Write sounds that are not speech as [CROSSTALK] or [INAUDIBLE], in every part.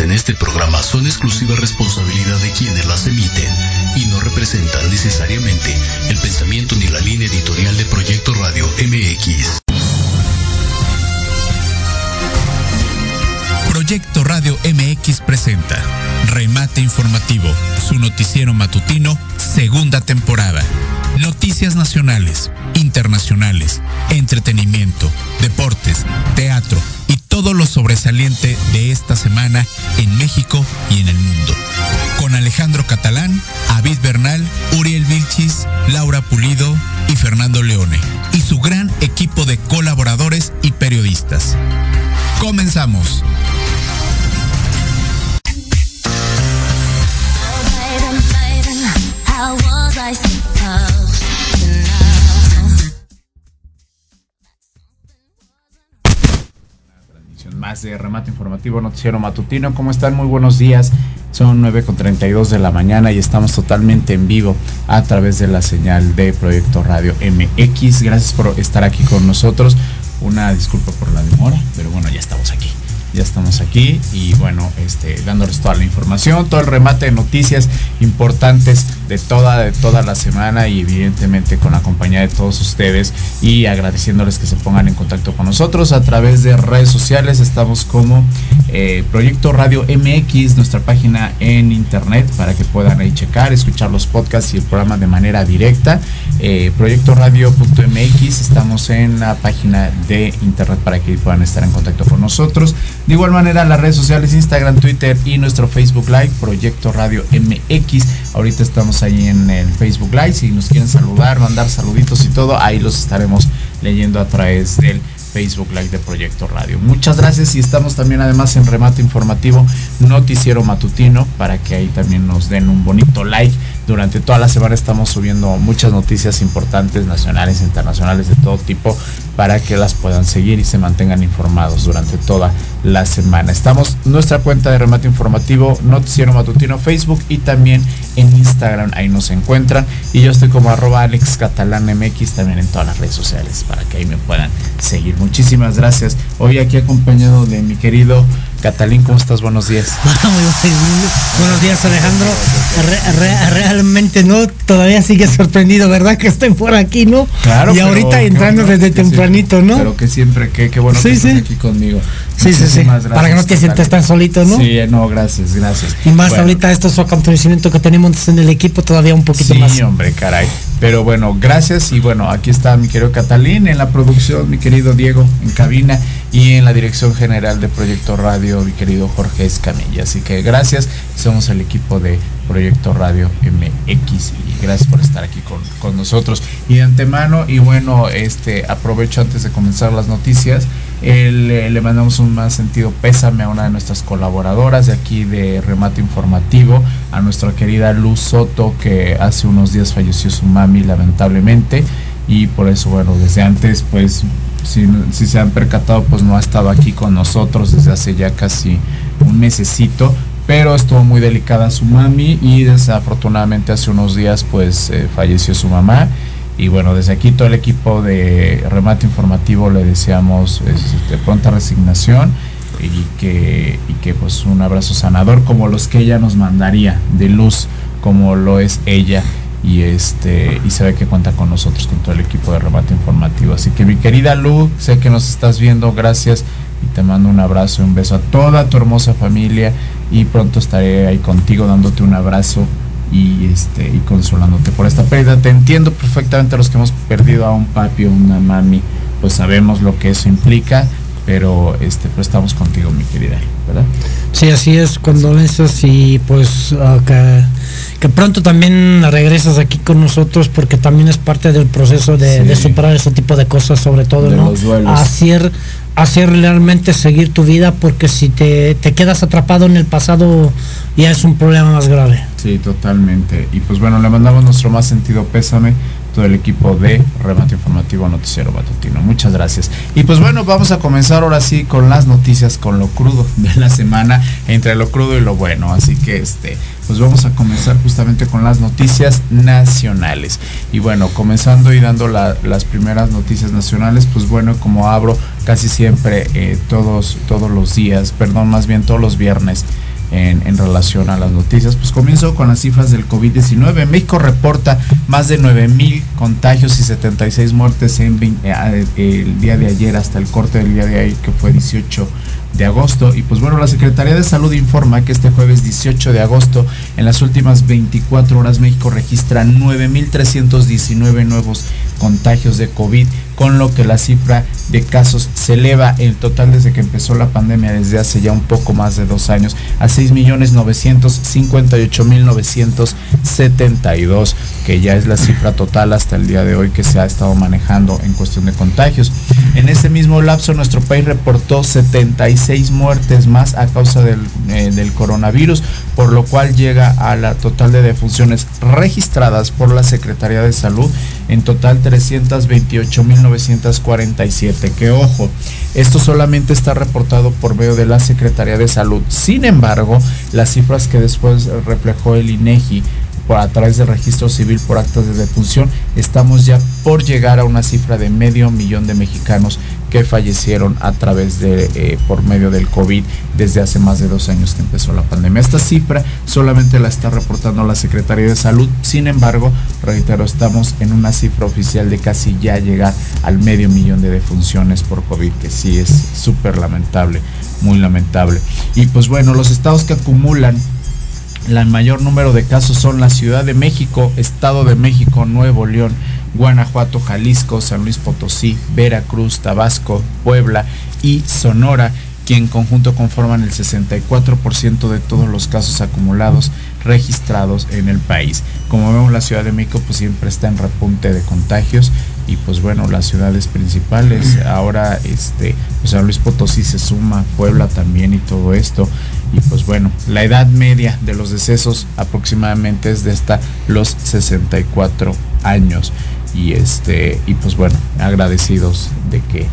en este programa son exclusiva responsabilidad de quienes las emiten y no representan necesariamente el pensamiento ni la línea editorial de Proyecto Radio MX. Proyecto Radio MX presenta Remate Informativo, su noticiero matutino, segunda temporada. Noticias nacionales, internacionales, entretenimiento, deportes, teatro y todo lo sobresaliente de esta semana en México y en el mundo. Con Alejandro Catalán, Avid Bernal, Uriel Vilchis, Laura Pulido y Fernando Leone y su gran equipo de colaboradores y periodistas. Comenzamos. Más de remate informativo noticiero matutino. ¿Cómo están? Muy buenos días. Son 9.32 de la mañana y estamos totalmente en vivo a través de la señal de Proyecto Radio MX. Gracias por estar aquí con nosotros. Una disculpa por la demora, pero bueno, ya estamos aquí ya estamos aquí y bueno, este, dándoles toda la información, todo el remate de noticias importantes de toda, de toda la semana y evidentemente con la compañía de todos ustedes y agradeciéndoles que se pongan en contacto con nosotros a través de redes sociales. Estamos como eh, Proyecto Radio MX, nuestra página en internet para que puedan ahí checar, escuchar los podcasts y el programa de manera directa. Eh, Proyecto Radio.mx, estamos en la página de internet para que puedan estar en contacto con nosotros. De igual manera, las redes sociales, Instagram, Twitter y nuestro Facebook Live, Proyecto Radio MX. Ahorita estamos ahí en el Facebook Live. Si nos quieren saludar, mandar saluditos y todo, ahí los estaremos leyendo a través del Facebook Live de Proyecto Radio. Muchas gracias y estamos también además en remate informativo Noticiero Matutino para que ahí también nos den un bonito like. Durante toda la semana estamos subiendo muchas noticias importantes nacionales internacionales de todo tipo para que las puedan seguir y se mantengan informados durante toda la semana. Estamos en nuestra cuenta de remate informativo Noticiero Matutino Facebook y también en Instagram, ahí nos encuentran. Y yo estoy como arroba Alex Catalán MX también en todas las redes sociales para que ahí me puedan seguir. Muchísimas gracias. Hoy aquí acompañado de mi querido Catalín, ¿cómo estás? Buenos días. [LAUGHS] Buenos días, Alejandro. realmente no, todavía sigue sorprendido, ¿verdad? Que estoy por aquí, ¿no? Claro. Y ahorita entrando desde tempranito, ¿no? Pero que siempre, que, bueno que estás aquí conmigo. Sí, sí, sí. Para que no te sientas tan solito, ¿no? Sí, no, gracias, gracias. Y más ahorita estos acontecimientos que tenemos en el equipo todavía un poquito más. Sí, hombre, caray. Pero bueno, gracias y bueno, aquí está mi querido Catalín en la producción, mi querido Diego en cabina y en la dirección general de Proyecto Radio, mi querido Jorge Escamilla. Así que gracias, somos el equipo de Proyecto Radio MX y gracias por estar aquí con, con nosotros. Y de antemano, y bueno, este aprovecho antes de comenzar las noticias, le mandamos un más sentido pésame a una de nuestras colaboradoras de aquí de Remate Informativo, a nuestra querida Luz Soto, que hace unos días falleció su mami lamentablemente y por eso, bueno, desde antes, pues, si, si se han percatado, pues no ha estado aquí con nosotros desde hace ya casi un mesecito, pero estuvo muy delicada su mami y desafortunadamente hace unos días, pues, eh, falleció su mamá. Y bueno, desde aquí todo el equipo de Remate Informativo le deseamos este, pronta resignación y que, y que pues un abrazo sanador como los que ella nos mandaría, de luz como lo es ella. Y este y sabe que cuenta con nosotros con todo el equipo de remate informativo. Así que mi querida Lu sé que nos estás viendo gracias. Y te mando un abrazo y un beso a toda tu hermosa familia. Y pronto estaré ahí contigo dándote un abrazo y este y consolándote por esta pérdida. Te entiendo perfectamente los que hemos perdido a un papi o una mami pues sabemos lo que eso implica pero este pues estamos contigo mi querida verdad sí así es condolencias y pues uh, que, pronto también regresas aquí con nosotros porque también es parte del proceso de, superar ese tipo de cosas sobre todo no hacer hacer realmente seguir tu vida porque si te, te quedas atrapado en el pasado ya es un problema más grave sí totalmente y pues bueno le mandamos nuestro más sentido pésame todo el equipo de Remate Informativo Noticiero Batutino. Muchas gracias. Y pues bueno, vamos a comenzar ahora sí con las noticias, con lo crudo de la semana, entre lo crudo y lo bueno. Así que este, pues vamos a comenzar justamente con las noticias nacionales. Y bueno, comenzando y dando las primeras noticias nacionales, pues bueno, como abro casi siempre eh, todos, todos los días, perdón, más bien todos los viernes en, relación a las noticias. Pues comienzo con las cifras del COVID-19. México reporta más de 9 mil contagios y 76 muertes en, eh, el día de ayer hasta el corte del día de ayer que fue 18 de agosto. Y pues bueno, la Secretaría de Salud informa que este jueves 18 de agosto, en las últimas 24 horas, México registra 9.319 nuevos contagios de COVID, con lo que la cifra de casos se eleva el total desde que empezó la pandemia, desde hace ya un poco más de dos años, a 6.958.972, que ya es la cifra total hasta el día de hoy que se ha estado manejando en cuestión de contagios. En ese mismo lapso, nuestro país reportó 76 muertes más a causa del, eh, del coronavirus, por lo cual llega a la total de defunciones registradas por la Secretaría de Salud, en total 328.947. Que ojo, esto solamente está reportado por medio de la Secretaría de Salud. Sin embargo, las cifras que después reflejó el INEGI por, a través del registro civil por actas de defunción, estamos ya por llegar a una cifra de medio millón de mexicanos que fallecieron a través de, eh, por medio del COVID desde hace más de dos años que empezó la pandemia. Esta cifra solamente la está reportando la Secretaría de Salud, sin embargo, reitero, estamos en una cifra oficial de casi ya llegar al medio millón de defunciones por COVID, que sí es súper lamentable, muy lamentable. Y pues bueno, los estados que acumulan el mayor número de casos son la Ciudad de México, Estado de México, Nuevo León, Guanajuato, Jalisco, San Luis Potosí, Veracruz, Tabasco, Puebla y Sonora, que en conjunto conforman el 64% de todos los casos acumulados registrados en el país. Como vemos, la Ciudad de México pues siempre está en repunte de contagios y pues bueno, las ciudades principales, ahora este, pues San Luis Potosí se suma, Puebla también y todo esto. Y pues bueno, la edad media de los decesos aproximadamente es de hasta los 64 años. Y este, y pues bueno, agradecidos de que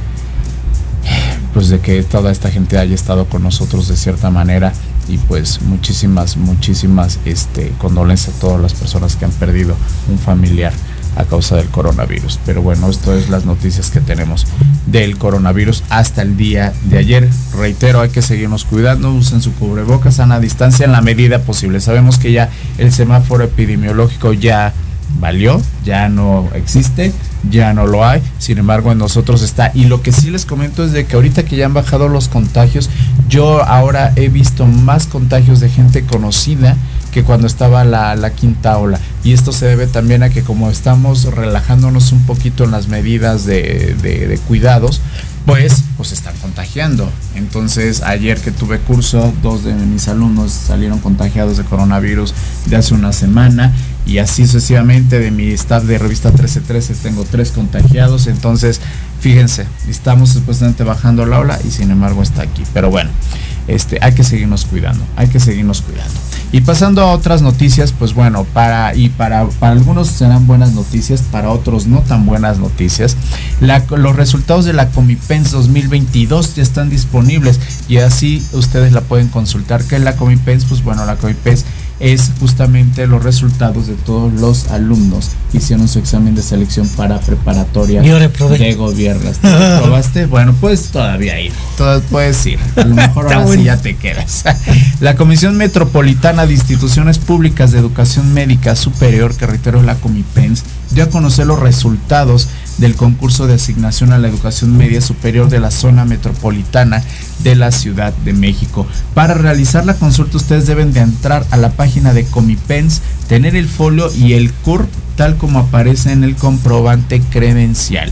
pues de que toda esta gente haya estado con nosotros de cierta manera y pues muchísimas muchísimas este condolencias a todas las personas que han perdido un familiar a causa del coronavirus. Pero bueno, esto es las noticias que tenemos del coronavirus hasta el día de ayer. Reitero, hay que seguirnos cuidando, usen su cubrebocas, a distancia en la medida posible. Sabemos que ya el semáforo epidemiológico ya valió, ya no existe, ya no lo hay, sin embargo en nosotros está. Y lo que sí les comento es de que ahorita que ya han bajado los contagios, yo ahora he visto más contagios de gente conocida que cuando estaba la, quinta ola. Y esto se debe también a que como estamos relajándonos un poquito en las medidas de, de cuidados, pues, pues están contagiando. Entonces, ayer que tuve curso, dos de mis alumnos salieron contagiados de coronavirus de hace una semana y así sucesivamente de mi staff de revista 1313 tengo tres contagiados. Entonces, fíjense, estamos supuestamente bajando la ola y sin embargo está aquí. Pero bueno, este, hay que seguirnos cuidando, hay que seguirnos cuidando. Y pasando a otras noticias, pues bueno, para y para, para algunos serán buenas noticias, para otros no tan buenas noticias. los resultados de la Comipens 2022 ya están disponibles y así ustedes la pueden consultar. ¿Qué es la Comipens? Pues bueno, la Comipens es justamente los resultados de todos los alumnos que hicieron su examen de selección para preparatoria de gobierno. [LAUGHS] ¿Probaste? Bueno, pues todavía ir. puedes ir. A lo mejor ahora sí ya te quedas. [LAUGHS] La Comisión Metropolitana de Instituciones Públicas de Educación Médica Superior, que reitero la Comipens, dio a conocer los resultados del concurso de asignación a la educación media superior de la zona metropolitana de la Ciudad de México. Para realizar la consulta ustedes deben de entrar a la página de Comipens, tener el folio y el CURP tal como aparece en el comprobante credencial.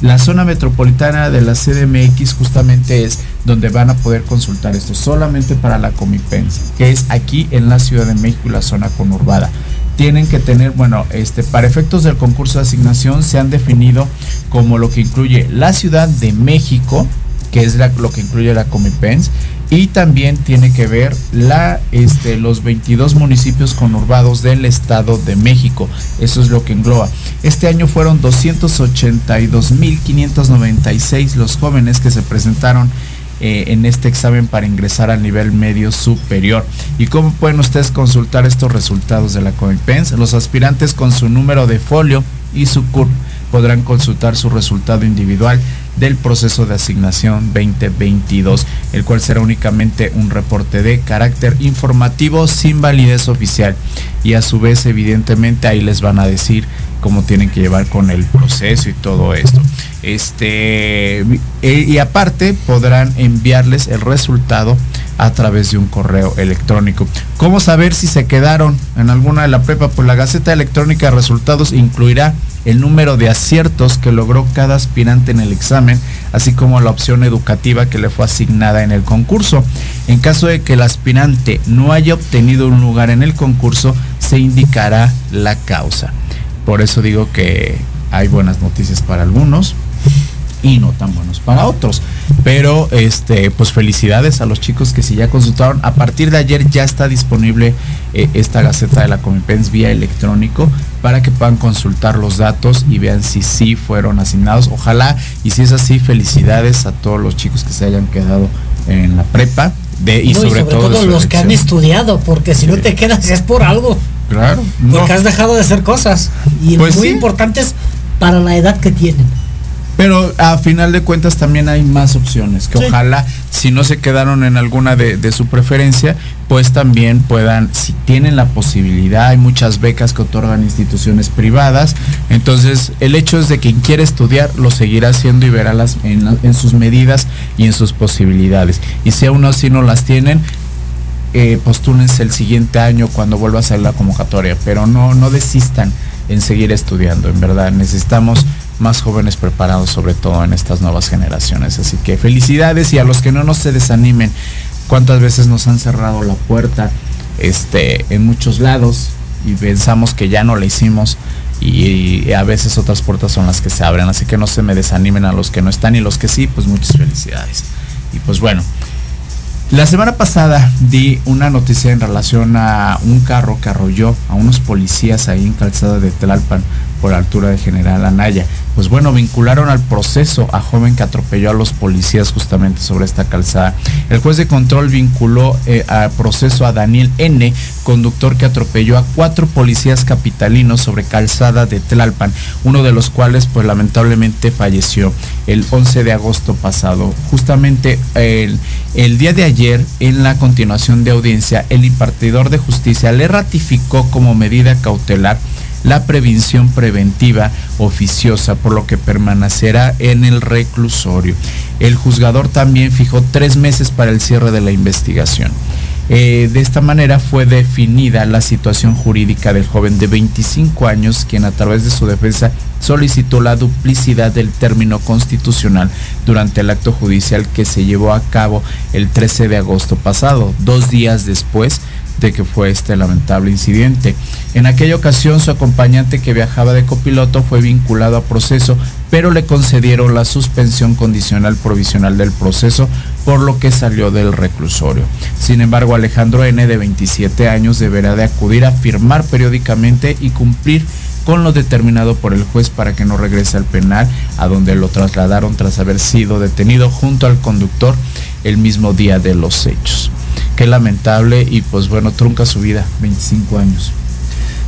La zona metropolitana de la CDMX justamente es donde van a poder consultar esto solamente para la Comipens, que es aquí en la Ciudad de México la zona conurbada tienen que tener, bueno, este, para efectos del concurso de asignación se han definido como lo que incluye la Ciudad de México, que es lo que incluye la Comipens, y también tiene que ver la, este, los 22 municipios conurbados del Estado de México. Eso es lo que engloba. Este año fueron 282.596 los jóvenes que se presentaron eh, en este examen para ingresar al nivel medio superior. ¿Y cómo pueden ustedes consultar estos resultados de la Comipens? Los aspirantes con su número de folio y su CURP podrán consultar su resultado individual del proceso de asignación 2022, el cual será únicamente un reporte de carácter informativo sin validez oficial. Y a su vez, evidentemente, ahí les van a decir cómo tienen que llevar con el proceso y todo esto. Este, eh, y aparte podrán enviarles el resultado a través de un correo electrónico. ¿Cómo saber si se quedaron en alguna de la prepa? Pues la Gaceta Electrónica de Resultados incluirá el número de aciertos que logró cada aspirante en el examen, así como la opción educativa que le fue asignada en el concurso. En caso de que el aspirante no haya obtenido un lugar en el concurso, se indicará la causa. Por eso digo que hay buenas noticias para algunos y no tan buenos para otros. Pero este, pues felicidades a los chicos que si ya consultaron. A partir de ayer ya está disponible eh, esta gaceta de la Comipens vía electrónico para que puedan consultar los datos y vean si sí fueron asignados. Ojalá, y si es así, felicidades a todos los chicos que se hayan quedado en la prepa. De, y, sobre todo, los que han estudiado, porque si no te quedas es por algo. Claro. Porque has dejado de hacer cosas. Y pues muy importantes para la edad que tienen. Pero a final de cuentas también hay más opciones, que ojalá si no se quedaron en alguna de, su preferencia, pues también puedan, si tienen la posibilidad, hay muchas becas que otorgan instituciones privadas, entonces el hecho es de quien quiere estudiar lo seguirá haciendo y verá las, en, sus medidas y en sus posibilidades. Y si aún así no las tienen, eh, el siguiente año cuando vuelva a salir la convocatoria, pero no, no desistan en seguir estudiando, en verdad, necesitamos más jóvenes preparados, sobre todo en estas nuevas generaciones. Así que felicidades y a los que no, nos se desanimen. ¿Cuántas veces nos han cerrado la puerta este, en muchos lados y pensamos que ya no la hicimos? Y, a veces otras puertas son las que se abren. Así que no se me desanimen a los que no están y los que sí, pues muchas felicidades. Y pues bueno, la semana pasada di una noticia en relación a un carro que arrolló a unos policías ahí en Calzada de Tlalpan por altura de General Anaya. Pues bueno, vincularon al proceso a joven que atropelló a los policías justamente sobre esta calzada. El juez de control vinculó eh, al proceso a Daniel N., conductor que atropelló a cuatro policías capitalinos sobre calzada de Tlalpan, uno de los cuales pues lamentablemente falleció el 11 de agosto pasado. Justamente el, el día de ayer, en la continuación de audiencia, el impartidor de justicia le ratificó como medida cautelar la prevención preventiva oficiosa, por lo que permanecerá en el reclusorio. El juzgador también fijó tres meses para el cierre de la investigación. Eh, de esta manera fue definida la situación jurídica del joven de 25 años, quien a través de su defensa solicitó la duplicidad del término constitucional durante el acto judicial que se llevó a cabo el 13 de agosto pasado, dos días después de que fue este lamentable incidente. En aquella ocasión su acompañante que viajaba de copiloto fue vinculado a proceso, pero le concedieron la suspensión condicional provisional del proceso, por lo que salió del reclusorio. Sin embargo, Alejandro N. de 27 años deberá de acudir a firmar periódicamente y cumplir con lo determinado por el juez para que no regrese al penal, a donde lo trasladaron tras haber sido detenido junto al conductor el mismo día de los hechos qué lamentable y pues bueno, trunca su vida, 25 años.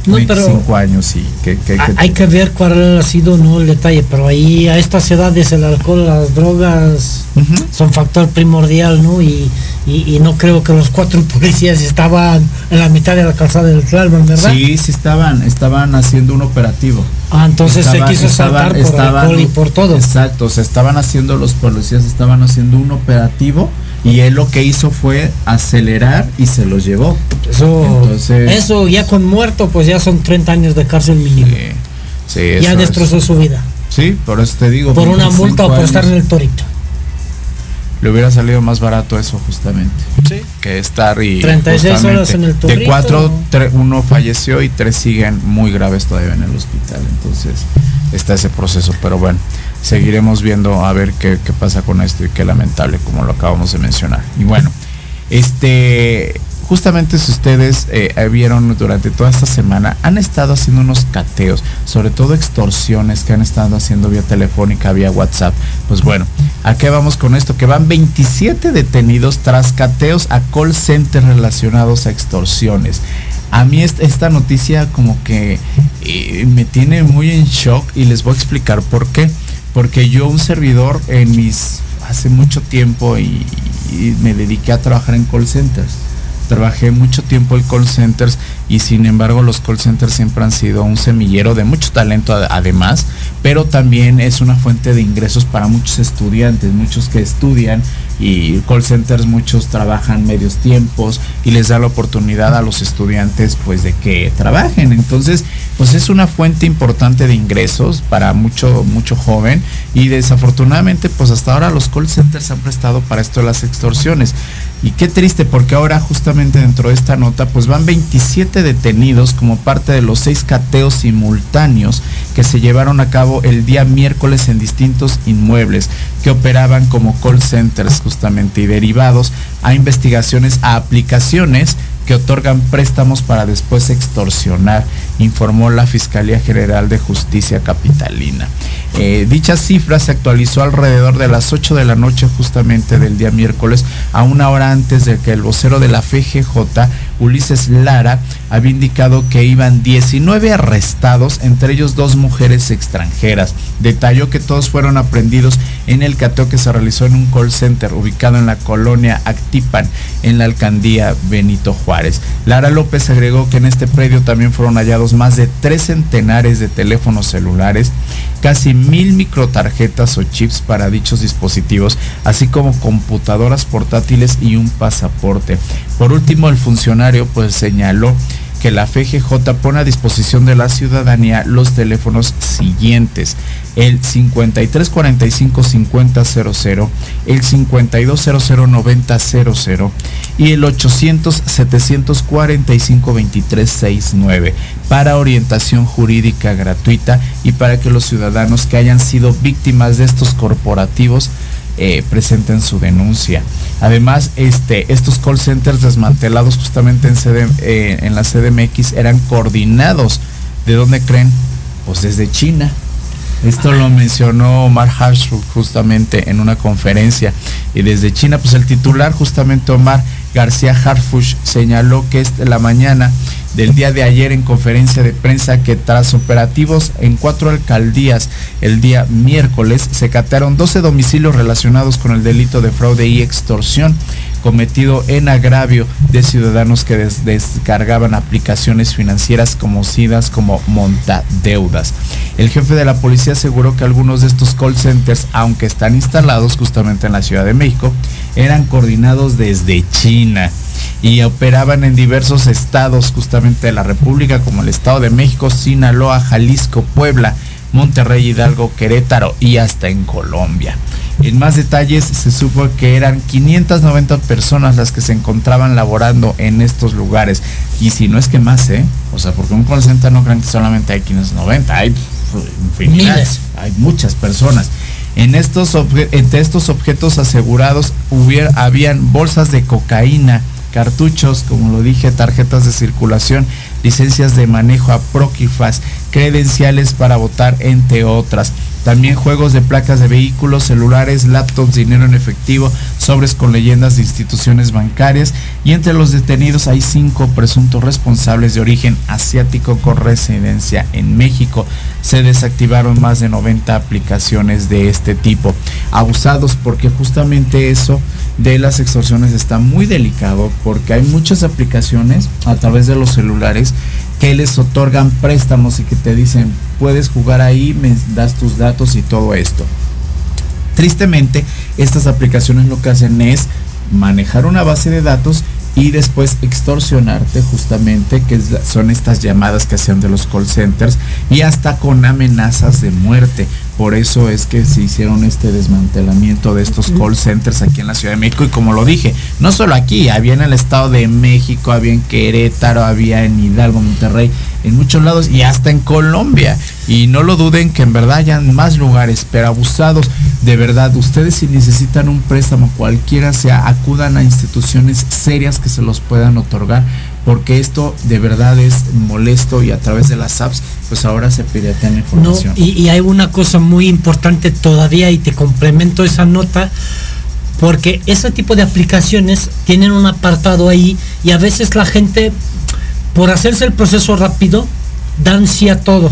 No, 25 años y que, hay que ver cuál ha sido no el detalle, pero ahí a estas edades el alcohol, las drogas son factor primordial, ¿no? Y, no creo que los cuatro [LAUGHS] policías estaban en la mitad de la calzada del Tlalman, ¿verdad? Sí, sí estaban, estaban haciendo un operativo. Ah, entonces se quiso saltar por alcohol y por todo. Exacto, se estaban haciendo los policías, estaban haciendo un operativo y él lo que hizo fue acelerar y se los llevó. Eso, eso ya con muerto, pues ya son 30 años de cárcel mínimo. Sí, ya destrozó su vida. Sí, por eso te digo. Por una multa o por estar en el torito. Le hubiera salido más barato eso justamente. Sí. Que estar y... 36 horas en el torito. De cuatro, uno falleció y tres siguen muy graves todavía en el hospital. Entonces está ese proceso, pero bueno seguiremos viendo a ver qué, pasa con esto y qué lamentable como lo acabamos de mencionar. Y bueno, Este, justamente si ustedes eh, vieron durante toda esta semana, han estado haciendo unos cateos, sobre todo extorsiones que han estado haciendo vía telefónica, vía WhatsApp. Pues bueno, ¿a qué vamos con esto? Que van 27 detenidos tras cateos a call centers relacionados a extorsiones. A mí esta noticia como que eh, me tiene muy en shock y les voy a explicar por qué. Porque yo un servidor en mis hace mucho tiempo y me dediqué a trabajar en call centers. Trabajé mucho tiempo en call centers y sin embargo los call centers siempre han sido un semillero de mucho talento además, pero también es una fuente de ingresos para muchos estudiantes, muchos que estudian y call centers muchos trabajan medios tiempos y les da la oportunidad a los estudiantes pues de que trabajen. Entonces, pues es una fuente importante de ingresos para mucho mucho joven y desafortunadamente pues hasta ahora los call centers han prestado para esto las extorsiones. Y qué triste porque ahora justamente dentro de esta nota pues van 27 detenidos como parte de los seis cateos simultáneos que se llevaron a cabo el día miércoles en distintos inmuebles que operaban como call centers justamente y derivados a investigaciones a aplicaciones que otorgan préstamos para después extorsionar, informó la Fiscalía General de Justicia Capitalina. Eh, dicha cifra se actualizó alrededor de las 8 de la noche justamente del día miércoles, a una hora antes de que el vocero de la FGJ, Ulises Lara, había indicado que iban 19 arrestados, entre ellos dos mujeres extranjeras. Detalló que todos fueron aprendidos en el cateo que se realizó en un call center ubicado en la colonia Actipan, en la alcaldía Benito Juárez. Lara López agregó que en este predio también fueron hallados más de tres centenares de teléfonos celulares, casi mil microtarjetas o chips para dichos dispositivos, así como computadoras portátiles y un pasaporte. Por último, el funcionario pues señaló que la FGJ pone a disposición de la ciudadanía los teléfonos siguientes. El 5345-5000, el 5200-9000 y el 800-745-2369 para orientación jurídica gratuita y para que los ciudadanos que hayan sido víctimas de estos corporativos eh, presenten su denuncia. Además, este, estos call centers desmantelados justamente en, eh, en la CDMX eran coordinados. ¿De dónde creen? Pues desde China. Esto lo mencionó Omar Harshuk justamente en una conferencia. Y desde China, pues el titular, justamente Omar García Harfush, señaló que es la mañana del día de ayer en conferencia de prensa que tras operativos en cuatro alcaldías el día miércoles se catearon 12 domicilios relacionados con el delito de fraude y extorsión cometido en agravio de ciudadanos que descargaban aplicaciones financieras conocidas como montadeudas. El jefe de la policía aseguró que algunos de estos call centers, aunque están instalados justamente en la Ciudad de México, eran coordinados desde China y operaban en diversos estados justamente de la República como el Estado de México, Sinaloa, Jalisco, Puebla, Monterrey, Hidalgo, Querétaro y hasta en Colombia. En más detalles se supo que eran 590 personas las que se encontraban laborando en estos lugares. Y si no es que más, ¿eh? O sea, porque un call center no crean que solamente hay 590, hay Miles. hay muchas personas. En estos entre estos objetos asegurados hubiera, habían bolsas de cocaína, cartuchos, como lo dije, tarjetas de circulación, licencias de manejo a Proquifas, credenciales para votar, entre otras. También juegos de placas de vehículos, celulares, laptops, dinero en efectivo, sobres con leyendas de instituciones bancarias y entre los detenidos hay cinco presuntos responsables de origen asiático con residencia en México. Se desactivaron más de 90 aplicaciones de este tipo. Abusados porque justamente eso de las extorsiones está muy delicado porque hay muchas aplicaciones a través de los celulares que les otorgan préstamos y que te dicen, puedes jugar ahí, me das tus datos y todo esto. Tristemente, estas aplicaciones lo que hacen es manejar una base de datos y después extorsionarte justamente, que son estas llamadas que hacen de los call centers y hasta con amenazas de muerte. Por eso es que se hicieron este desmantelamiento de estos call centers aquí en la Ciudad de México y como lo dije, no solo aquí, había en el Estado de México, había en Querétaro, había en Hidalgo, Monterrey, en muchos lados y hasta en Colombia. Y no lo duden que en verdad hayan más lugares, pero abusados. De verdad, ustedes si necesitan un préstamo, cualquiera sea, acudan a instituciones serias que se los puedan otorgar, porque esto de verdad es molesto y a través de las apps, pues ahora se piratean información. y, y hay una cosa muy importante todavía y te complemento esa nota porque ese tipo de aplicaciones tienen un apartado ahí y a veces la gente por hacerse el proceso rápido, dan sí a todo.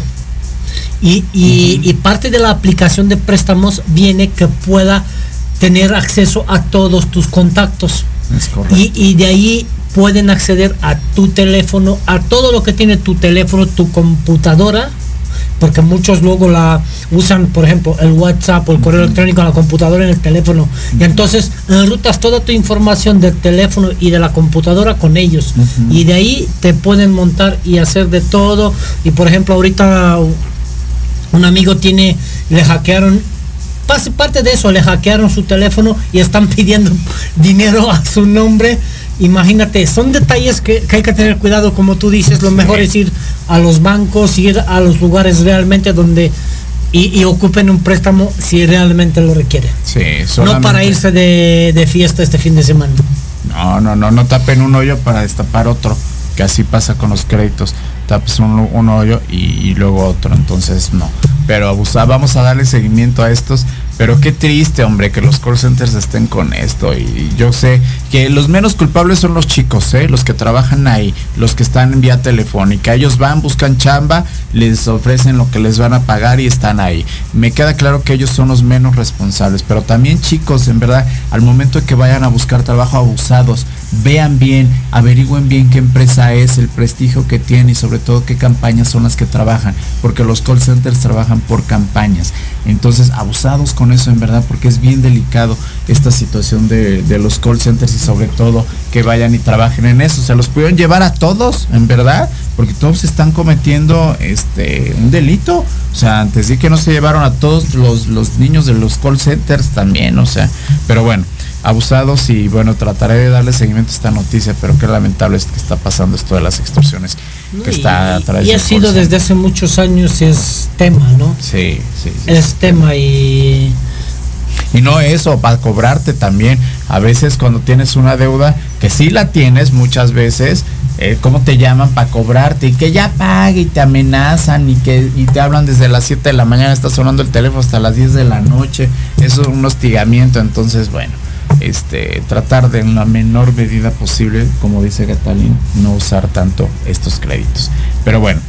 Y, parte de la aplicación de préstamos viene que pueda tener acceso a todos tus contactos. Y, y de ahí pueden acceder a tu teléfono, a todo lo que tiene tu teléfono, tu computadora, porque muchos luego la usan, por ejemplo, el WhatsApp o el correo electrónico en la computadora en el teléfono. Y entonces enrutas toda tu información del teléfono y de la computadora con ellos. Y de ahí te pueden montar y hacer de todo. Y por ejemplo, ahorita un amigo tiene, le hackearon parte de eso, le hackearon su teléfono y están [LAUGHS] pidiendo dinero a su nombre imagínate, son detalles que, hay que tener cuidado, como tú dices, lo mejor es ir a los bancos, ir a los lugares realmente donde y, ocupen un préstamo si realmente lo requieren. Sí, No para irse de, fiesta este fin de semana. No, no, no, no tapen un hoyo para destapar otro, que así pasa con los créditos. Tapes un, hoyo y, y, luego otro, entonces no. Pero abusa, vamos a darle seguimiento a estos pero qué triste, hombre, que los call centers estén con esto. Y yo sé que los menos culpables son los chicos, ¿eh? los que trabajan ahí, los que están en vía telefónica. Ellos van, buscan chamba, les ofrecen lo que les van a pagar y están ahí. Me queda claro que ellos son los menos responsables, pero también chicos, en verdad, al momento que vayan a buscar trabajo abusados, vean bien, averigüen bien qué empresa es, el prestigio que tiene y sobre todo qué campañas son las que trabajan, porque los call centers trabajan por campañas. Entonces, abusados con eso en verdad, porque es bien delicado esta situación de, los call centers y sobre todo que vayan y trabajen en eso. Se los pudieron llevar a todos, en verdad, porque todos están cometiendo este un delito. O sea, antes de que no se llevaron a todos los, los niños de los call centers también, o sea, pero bueno abusados y bueno, trataré de darle seguimiento a esta noticia, pero qué lamentable es que está pasando esto de las extorsiones que está a Y ha sido desde hace muchos años es tema, ¿no? Sí, sí. es tema y... Y no eso, para cobrarte también. A veces cuando tienes una deuda, que sí la tienes muchas veces, eh, ¿cómo te llaman para cobrarte? Y que ya pague y te amenazan y que y te hablan desde las 7 de la mañana, está sonando el teléfono hasta las 10 de la noche. Eso es un hostigamiento, entonces bueno este, tratar de en la menor medida posible, como dice Catalín, no usar tanto estos créditos. Pero bueno,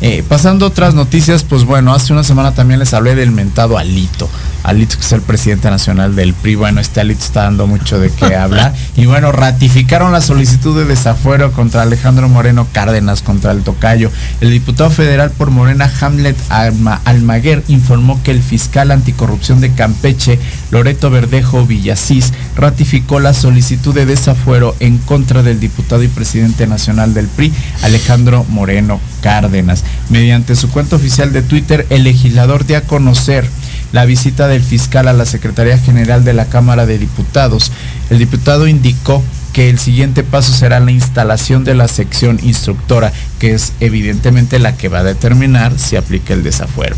eh, pasando otras noticias, pues bueno, hace una semana también les hablé del mentado Alito. Alito, que es el presidente nacional del PRI. Bueno, este Alito está dando mucho de qué [LAUGHS] hablar. Y bueno, ratificaron la solicitud de desafuero contra Alejandro Moreno Cárdenas, contra el Tocayo. El diputado federal por Morena, Hamlet Almaguer, informó que el fiscal anticorrupción de Campeche, Loreto Verdejo Villasís, ratificó la solicitud de desafuero en contra del diputado y presidente nacional del PRI, Alejandro Moreno Cárdenas. Mediante su cuenta oficial de Twitter, el legislador dio a conocer la visita del fiscal a la Secretaría General de la Cámara de Diputados. El diputado indicó que el siguiente paso será la instalación de la sección instructora, que es evidentemente la que va a determinar si aplica el desafuero.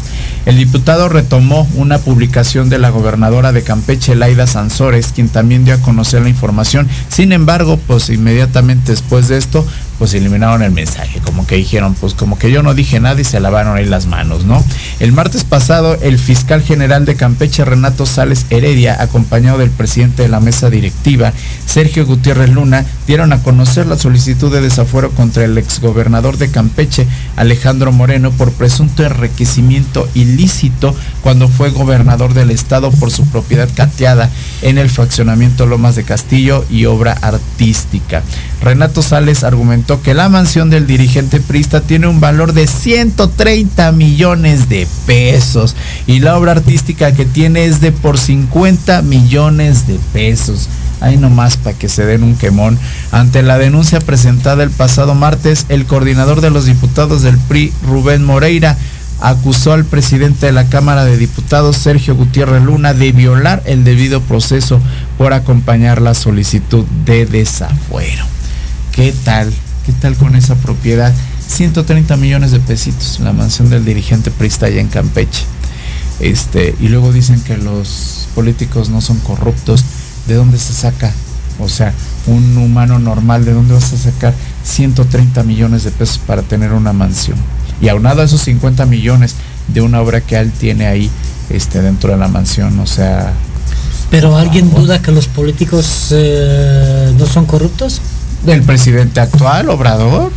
El diputado retomó una publicación de la gobernadora de Campeche, Laida Sansores, quien también dio a conocer la información. Sin embargo, pues inmediatamente después de esto, pues eliminaron el mensaje, como que dijeron, pues como que yo no dije nada y se lavaron ahí las manos, ¿no? El martes pasado, el fiscal general de Campeche, Renato Sales Heredia, acompañado del presidente de la mesa directiva, Sergio Gutiérrez Luna, dieron a conocer la solicitud de desafuero contra el exgobernador de Campeche, Alejandro Moreno, por presunto enriquecimiento ilícito cuando fue gobernador del estado por su propiedad cateada en el fraccionamiento Lomas de Castillo y obra artística. Renato Sales argumentó que la mansión del dirigente prista tiene un valor de 130 millones de pesos y la obra artística que tiene es de por 50 millones de pesos. Ahí nomás para que se den un quemón. Ante la denuncia presentada el pasado martes, el coordinador de los diputados del PRI, Rubén Moreira, acusó al presidente de la Cámara de Diputados, Sergio Gutiérrez Luna, de violar el debido proceso por acompañar la solicitud de desafuero. ¿Qué tal? ¿Qué tal con esa propiedad? 130 millones de pesitos, la mansión del dirigente prista allá en Campeche. Este, y luego dicen que los políticos no son corruptos. ¿De dónde se saca? O sea, un humano normal, ¿de dónde vas a sacar 130 millones de pesos para tener una mansión? Y aunado a esos 50 millones de una obra que él tiene ahí este, dentro de la mansión, o sea... ¿Pero alguien duda que los políticos eh, no son corruptos? Del presidente actual, Obrador.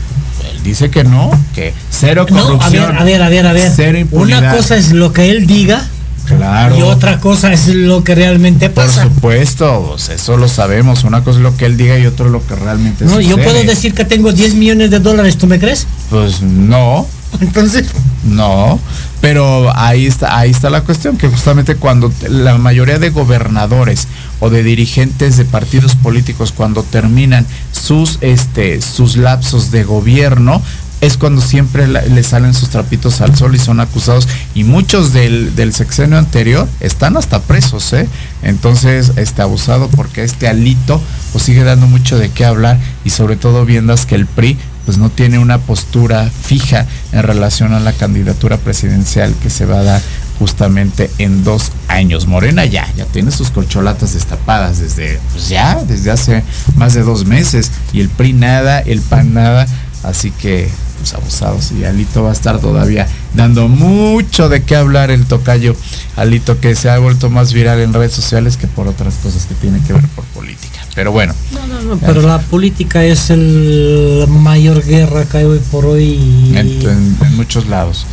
Él dice que no, que cero corrupción. a ver, a ver, a ver, a ver. Una cosa es lo que él diga Claro. Y otra cosa es lo que realmente pasa. Por supuesto, pues, eso lo sabemos. Una cosa es lo que él diga y otro lo que realmente No, yo puedo decir que tengo 10 millones de dólares, ¿tú me crees? Pues no. Entonces. No, pero ahí está, ahí está la cuestión, que justamente cuando la mayoría de gobernadores o de dirigentes de partidos políticos, cuando terminan sus, este, sus lapsos de gobierno, es cuando siempre le salen sus trapitos al sol y son acusados. Y muchos del, del sexenio anterior están hasta presos, ¿eh? Entonces, este abusado porque este alito pues sigue dando mucho de qué hablar y sobre todo viendas que el PRI pues no tiene una postura fija en relación a la candidatura presidencial que se va a dar justamente en dos años. Morena ya, ya tiene sus colcholatas destapadas desde, pues ya, desde hace más de dos meses. Y el PRI nada, el PAN nada. Así que abusados y Alito va a estar todavía dando mucho de qué hablar el tocayo Alito que se ha vuelto más viral en redes sociales que por otras cosas que tienen que ver por política. Pero bueno. No, no, no, pero la política es el mayor guerra que hay hoy por hoy. En, muchos lados.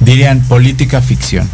Dirían política ficción.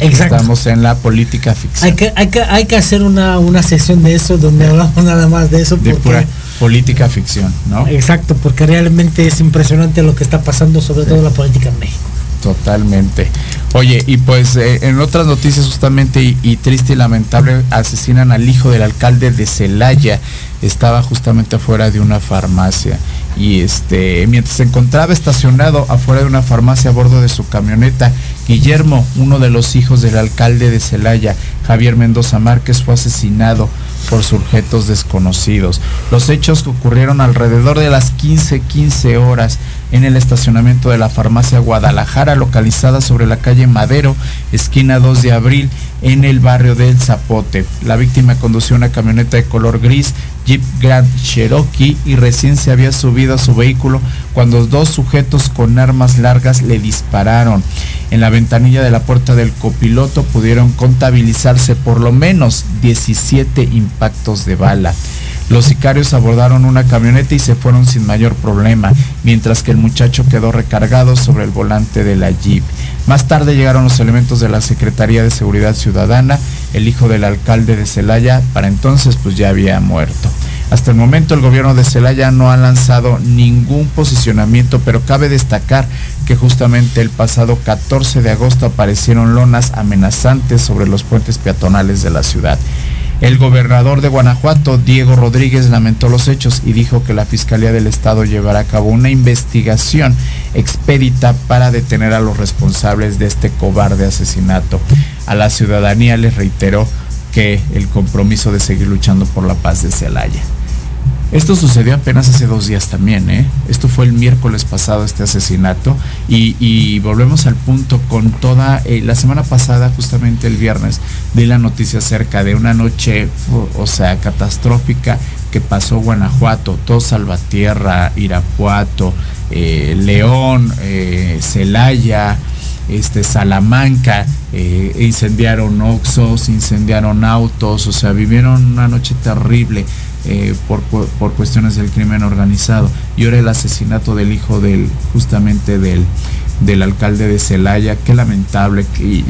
Exacto. Estamos en la política ficción. Hay que, hay que, hay que hacer una, una sesión de eso donde hablamos nada más de eso. Porque política ficción, ¿no? Exacto, porque realmente es impresionante lo que está pasando, sobre todo la política en México. Totalmente. Oye, y pues eh, en otras noticias justamente y, triste y lamentable, asesinan al hijo del alcalde de Celaya. Estaba justamente afuera de una farmacia y este mientras se encontraba estacionado afuera de una farmacia a bordo de su camioneta, Guillermo, uno de los hijos del alcalde de Celaya, Javier Mendoza Márquez, fue asesinado por sujetos desconocidos. Los hechos ocurrieron alrededor de las 15:15 15 horas en el estacionamiento de la farmacia Guadalajara, localizada sobre la calle Madero, esquina 2 de abril, en el barrio del Zapote. La víctima conducía una camioneta de color gris, Jeep Grand Cherokee, y recién se había subido a su vehículo cuando dos sujetos con armas largas le dispararon. En la ventanilla de la puerta del copiloto pudieron contabilizarse por lo menos 17 impactos de bala. Los sicarios abordaron una camioneta y se fueron sin mayor problema, mientras que el muchacho quedó recargado sobre el volante de la Jeep. Más tarde llegaron los elementos de la Secretaría de Seguridad Ciudadana, el hijo del alcalde de Celaya, para entonces pues ya había muerto. Hasta el momento el gobierno de Celaya no ha lanzado ningún posicionamiento, pero cabe destacar que justamente el pasado 14 de agosto aparecieron lonas amenazantes sobre los puentes peatonales de la ciudad. El gobernador de Guanajuato, Diego Rodríguez, lamentó los hechos y dijo que la Fiscalía del Estado llevará a cabo una investigación expedita para detener a los responsables de este cobarde asesinato. A la ciudadanía les reiteró que el compromiso de seguir luchando por la paz de Celaya. Esto sucedió apenas hace dos días también, ¿eh? Esto fue el miércoles pasado, este asesinato, y, volvemos al punto con toda, eh, la semana pasada, justamente el viernes, di la noticia acerca de una noche, o sea, catastrófica que pasó Guanajuato, todo Salvatierra, Irapuato, eh, León, eh, Celaya, este, Salamanca, incendiaron oxos, incendiaron autos, o sea, vivieron una noche terrible. Eh, por, por, cuestiones del crimen organizado. Y ahora el asesinato del hijo del, justamente del, del alcalde de Celaya, qué lamentable, y,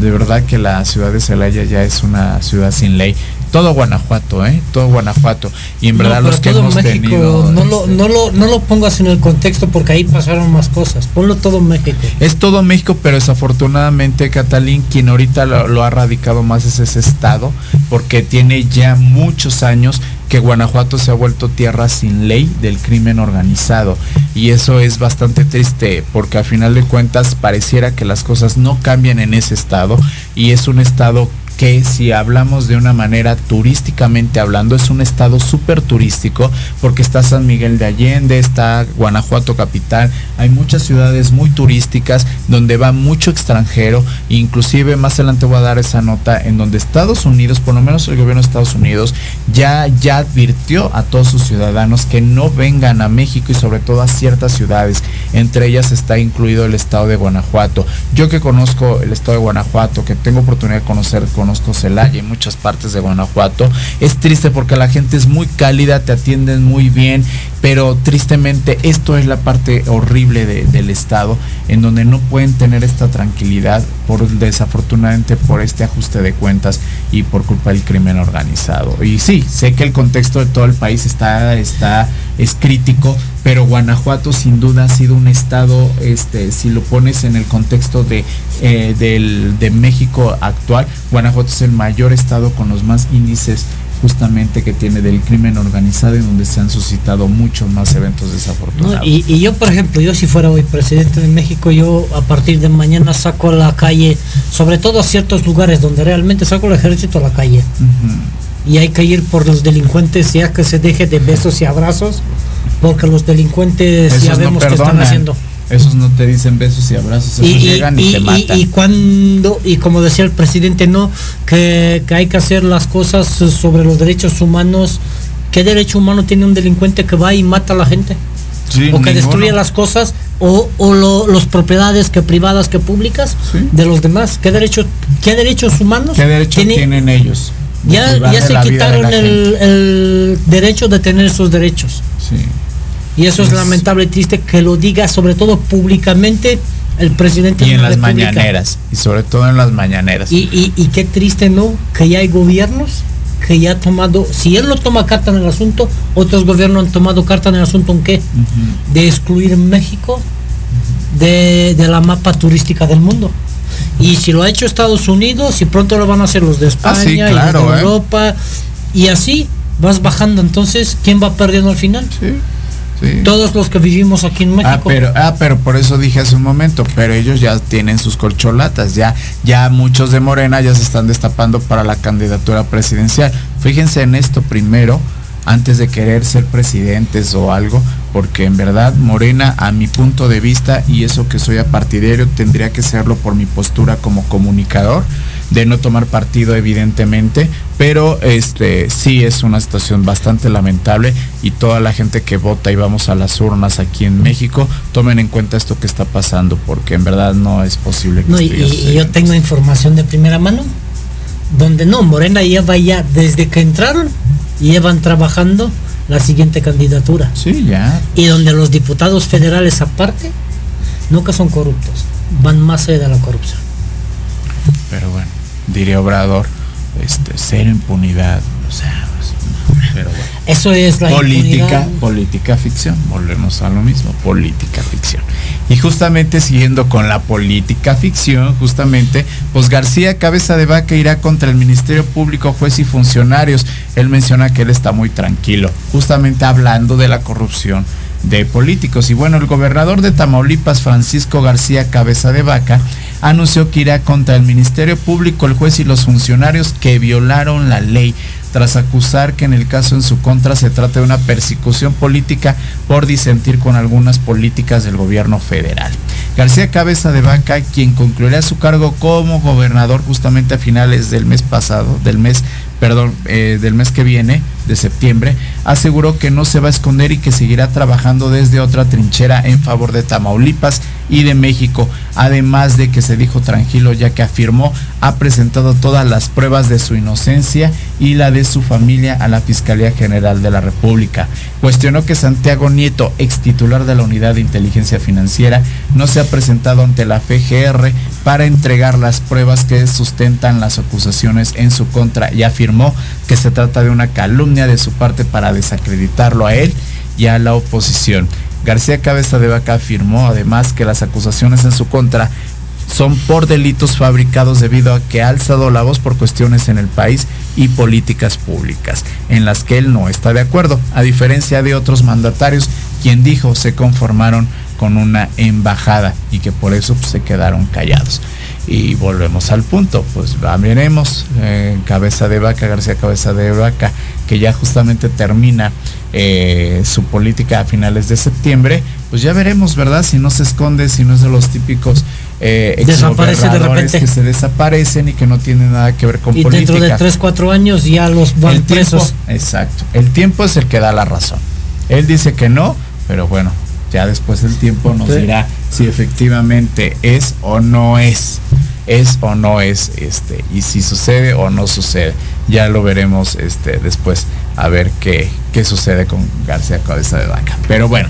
de verdad que la ciudad de Celaya ya es una ciudad sin ley. Todo Guanajuato, ¿eh? Todo Guanajuato. Y en verdad los que hemos tenido... No lo, no, lo, no lo pongas en el contexto porque ahí pasaron más cosas. Ponlo todo México. Es todo México, pero desafortunadamente Catalín, quien ahorita lo, lo ha radicado más es ese estado, porque tiene ya muchos años que Guanajuato se ha vuelto tierra sin ley del crimen organizado. Y eso es bastante triste porque a final de cuentas pareciera que las cosas no cambian en ese estado y es un estado que si hablamos de una manera turísticamente hablando, es un estado súper turístico porque está San Miguel de Allende, está Guanajuato capital, hay muchas ciudades muy turísticas donde va mucho extranjero, inclusive más adelante voy a dar esa nota en donde Estados Unidos, por lo menos el gobierno de Estados Unidos, ya, ya advirtió a todos sus ciudadanos que no vengan a México y sobre todo a ciertas ciudades, entre ellas está incluido el estado de Guanajuato. Yo que conozco el estado de Guanajuato, que tengo oportunidad de conocer con conozco Celaya y muchas partes de Guanajuato. Es triste porque la gente es muy cálida, te atienden muy bien, pero tristemente esto es la parte horrible del Estado, en donde no pueden tener esta tranquilidad por desafortunadamente por este ajuste de cuentas y por culpa del crimen organizado. Y sí, sé que el contexto de todo el país está, está es crítico, pero Guanajuato sin duda ha sido un estado, este, si lo pones en el contexto de, eh, de México actual, Guanajuato es el mayor estado con los más índices justamente que tiene del crimen organizado y donde se han suscitado muchos más eventos desafortunados. y, yo, por ejemplo, yo si fuera hoy presidente de México, yo a partir de mañana saco a la calle, sobre todo a ciertos lugares donde realmente saco el ejército a la calle. Y hay que ir por los delincuentes ya que se deje de besos y abrazos porque los delincuentes ya vemos que están haciendo. Esos no te dicen besos y abrazos, esos llegan y, te matan. Y, cuando, y como decía el presidente, no, que, hay que hacer las cosas sobre los derechos humanos. ¿Qué derecho humano tiene un delincuente que va y mata a la gente? o que destruye las cosas o, o las propiedades que privadas que públicas de los demás. ¿Qué, derecho, qué derechos humanos ¿Qué derecho tienen ellos? Ya, ya se quitaron el, el, derecho de tener sus derechos. Sí. Y eso es, lamentable y triste que lo diga, sobre todo públicamente, el presidente y en las mañaneras y sobre todo en las mañaneras. Y, y, qué triste no que ya hay gobiernos que ya ha tomado si él no toma carta en el asunto otros gobiernos han tomado carta en el asunto en qué de excluir México de, de, la mapa turística del mundo. Y si lo ha hecho Estados Unidos y pronto lo van a hacer los de ah, España y de ¿eh? Europa y así vas bajando. Entonces quién va perdiendo al final sí. Todos los que vivimos aquí en México. Ah, pero, ah, pero por eso dije hace un momento, pero ellos ya tienen sus colcholatas, ya, ya muchos de Morena ya se están destapando para la candidatura presidencial. Fíjense en esto primero, antes de querer ser presidentes o algo, porque en verdad Morena, a mi punto de vista, y eso que soy apartidario, tendría que serlo por mi postura como comunicador de no tomar partido evidentemente, pero este sí es una situación bastante lamentable y toda la gente que vota y vamos a las urnas aquí en México tomen en cuenta esto que está pasando porque en verdad no es posible que no, y, yo tengo información de primera mano donde no Morena ya vaya desde que entraron llevan trabajando la siguiente candidatura. Sí, ya. Y donde los diputados federales aparte nunca son corruptos, van más allá de la corrupción. Pero bueno diría Obrador, este, cero impunidad, o sea, pero Eso es la política, política ficción, volvemos a lo mismo, política ficción. Y justamente siguiendo con la política ficción, justamente, pues García Cabeza de Vaca irá contra el Ministerio Público, juez y funcionarios. Él menciona que él está muy tranquilo, justamente hablando de la corrupción de políticos. Y bueno, el gobernador de Tamaulipas, Francisco García Cabeza de Vaca, anunció que irá contra el Ministerio Público, el juez y los funcionarios que violaron la ley tras acusar que en el caso en su contra se trata de una persecución política por disentir con algunas políticas del gobierno federal. García Cabeza de Vaca, quien concluirá su cargo como gobernador justamente a finales del mes pasado, del mes perdón, eh, del mes que viene, de septiembre, aseguró que no se va a esconder y que seguirá trabajando desde otra trinchera en favor de Tamaulipas y de México, además de que se dijo tranquilo ya que afirmó ha presentado todas las pruebas de su inocencia y la de su familia a la Fiscalía General de la República. Cuestionó que Santiago Nieto, ex titular de la Unidad de Inteligencia Financiera, no se ha presentado ante la FGR para entregar las pruebas que sustentan las acusaciones en su contra y afirmó que se trata de una calumnia de su parte para desacreditarlo a él y a la oposición. García Cabeza de Vaca afirmó además que las acusaciones en su contra son por delitos fabricados debido a que ha alzado la voz por cuestiones en el país y políticas públicas, en las que él no está de acuerdo, a diferencia de otros mandatarios, quien dijo se conformaron con una embajada y que por eso pues, se quedaron callados. Y volvemos al punto, pues veremos, eh, Cabeza de Vaca, García Cabeza de Vaca, que ya justamente termina eh, su política a finales de septiembre, pues ya veremos, ¿verdad? Si no se esconde, si no es de los típicos eh, desaparece de repente. que se desaparecen y que no tienen nada que ver con y política. dentro de 3, 4 años ya los van presos. exacto. El tiempo es el que da la razón. Él dice que no, pero bueno, ya después del tiempo nos dirá si efectivamente es o no es es o no es este y si sucede o no sucede ya lo veremos este después a ver qué, qué sucede con García Cabeza de Vaca pero bueno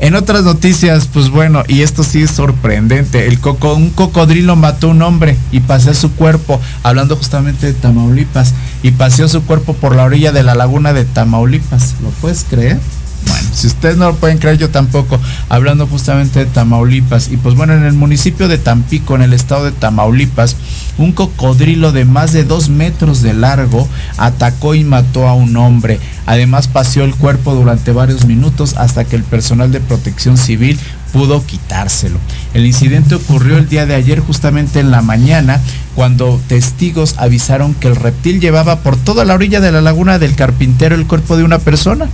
en otras noticias, pues bueno, y esto sí es sorprendente, el coco, un cocodrilo mató a un hombre y paseó su cuerpo, hablando justamente de Tamaulipas, y paseó su cuerpo por la orilla de la laguna de Tamaulipas. ¿Lo puedes creer? Bueno, si ustedes no lo pueden creer, yo tampoco, hablando justamente de Tamaulipas. Y pues bueno, en el municipio de Tampico, en el estado de Tamaulipas, un cocodrilo de más de dos metros de largo atacó y mató a un hombre. Además paseó el cuerpo durante varios minutos hasta que el personal de protección civil pudo quitárselo. El incidente ocurrió el día de ayer justamente en la mañana cuando testigos avisaron que el reptil llevaba por toda la orilla de la laguna del carpintero el cuerpo de una persona.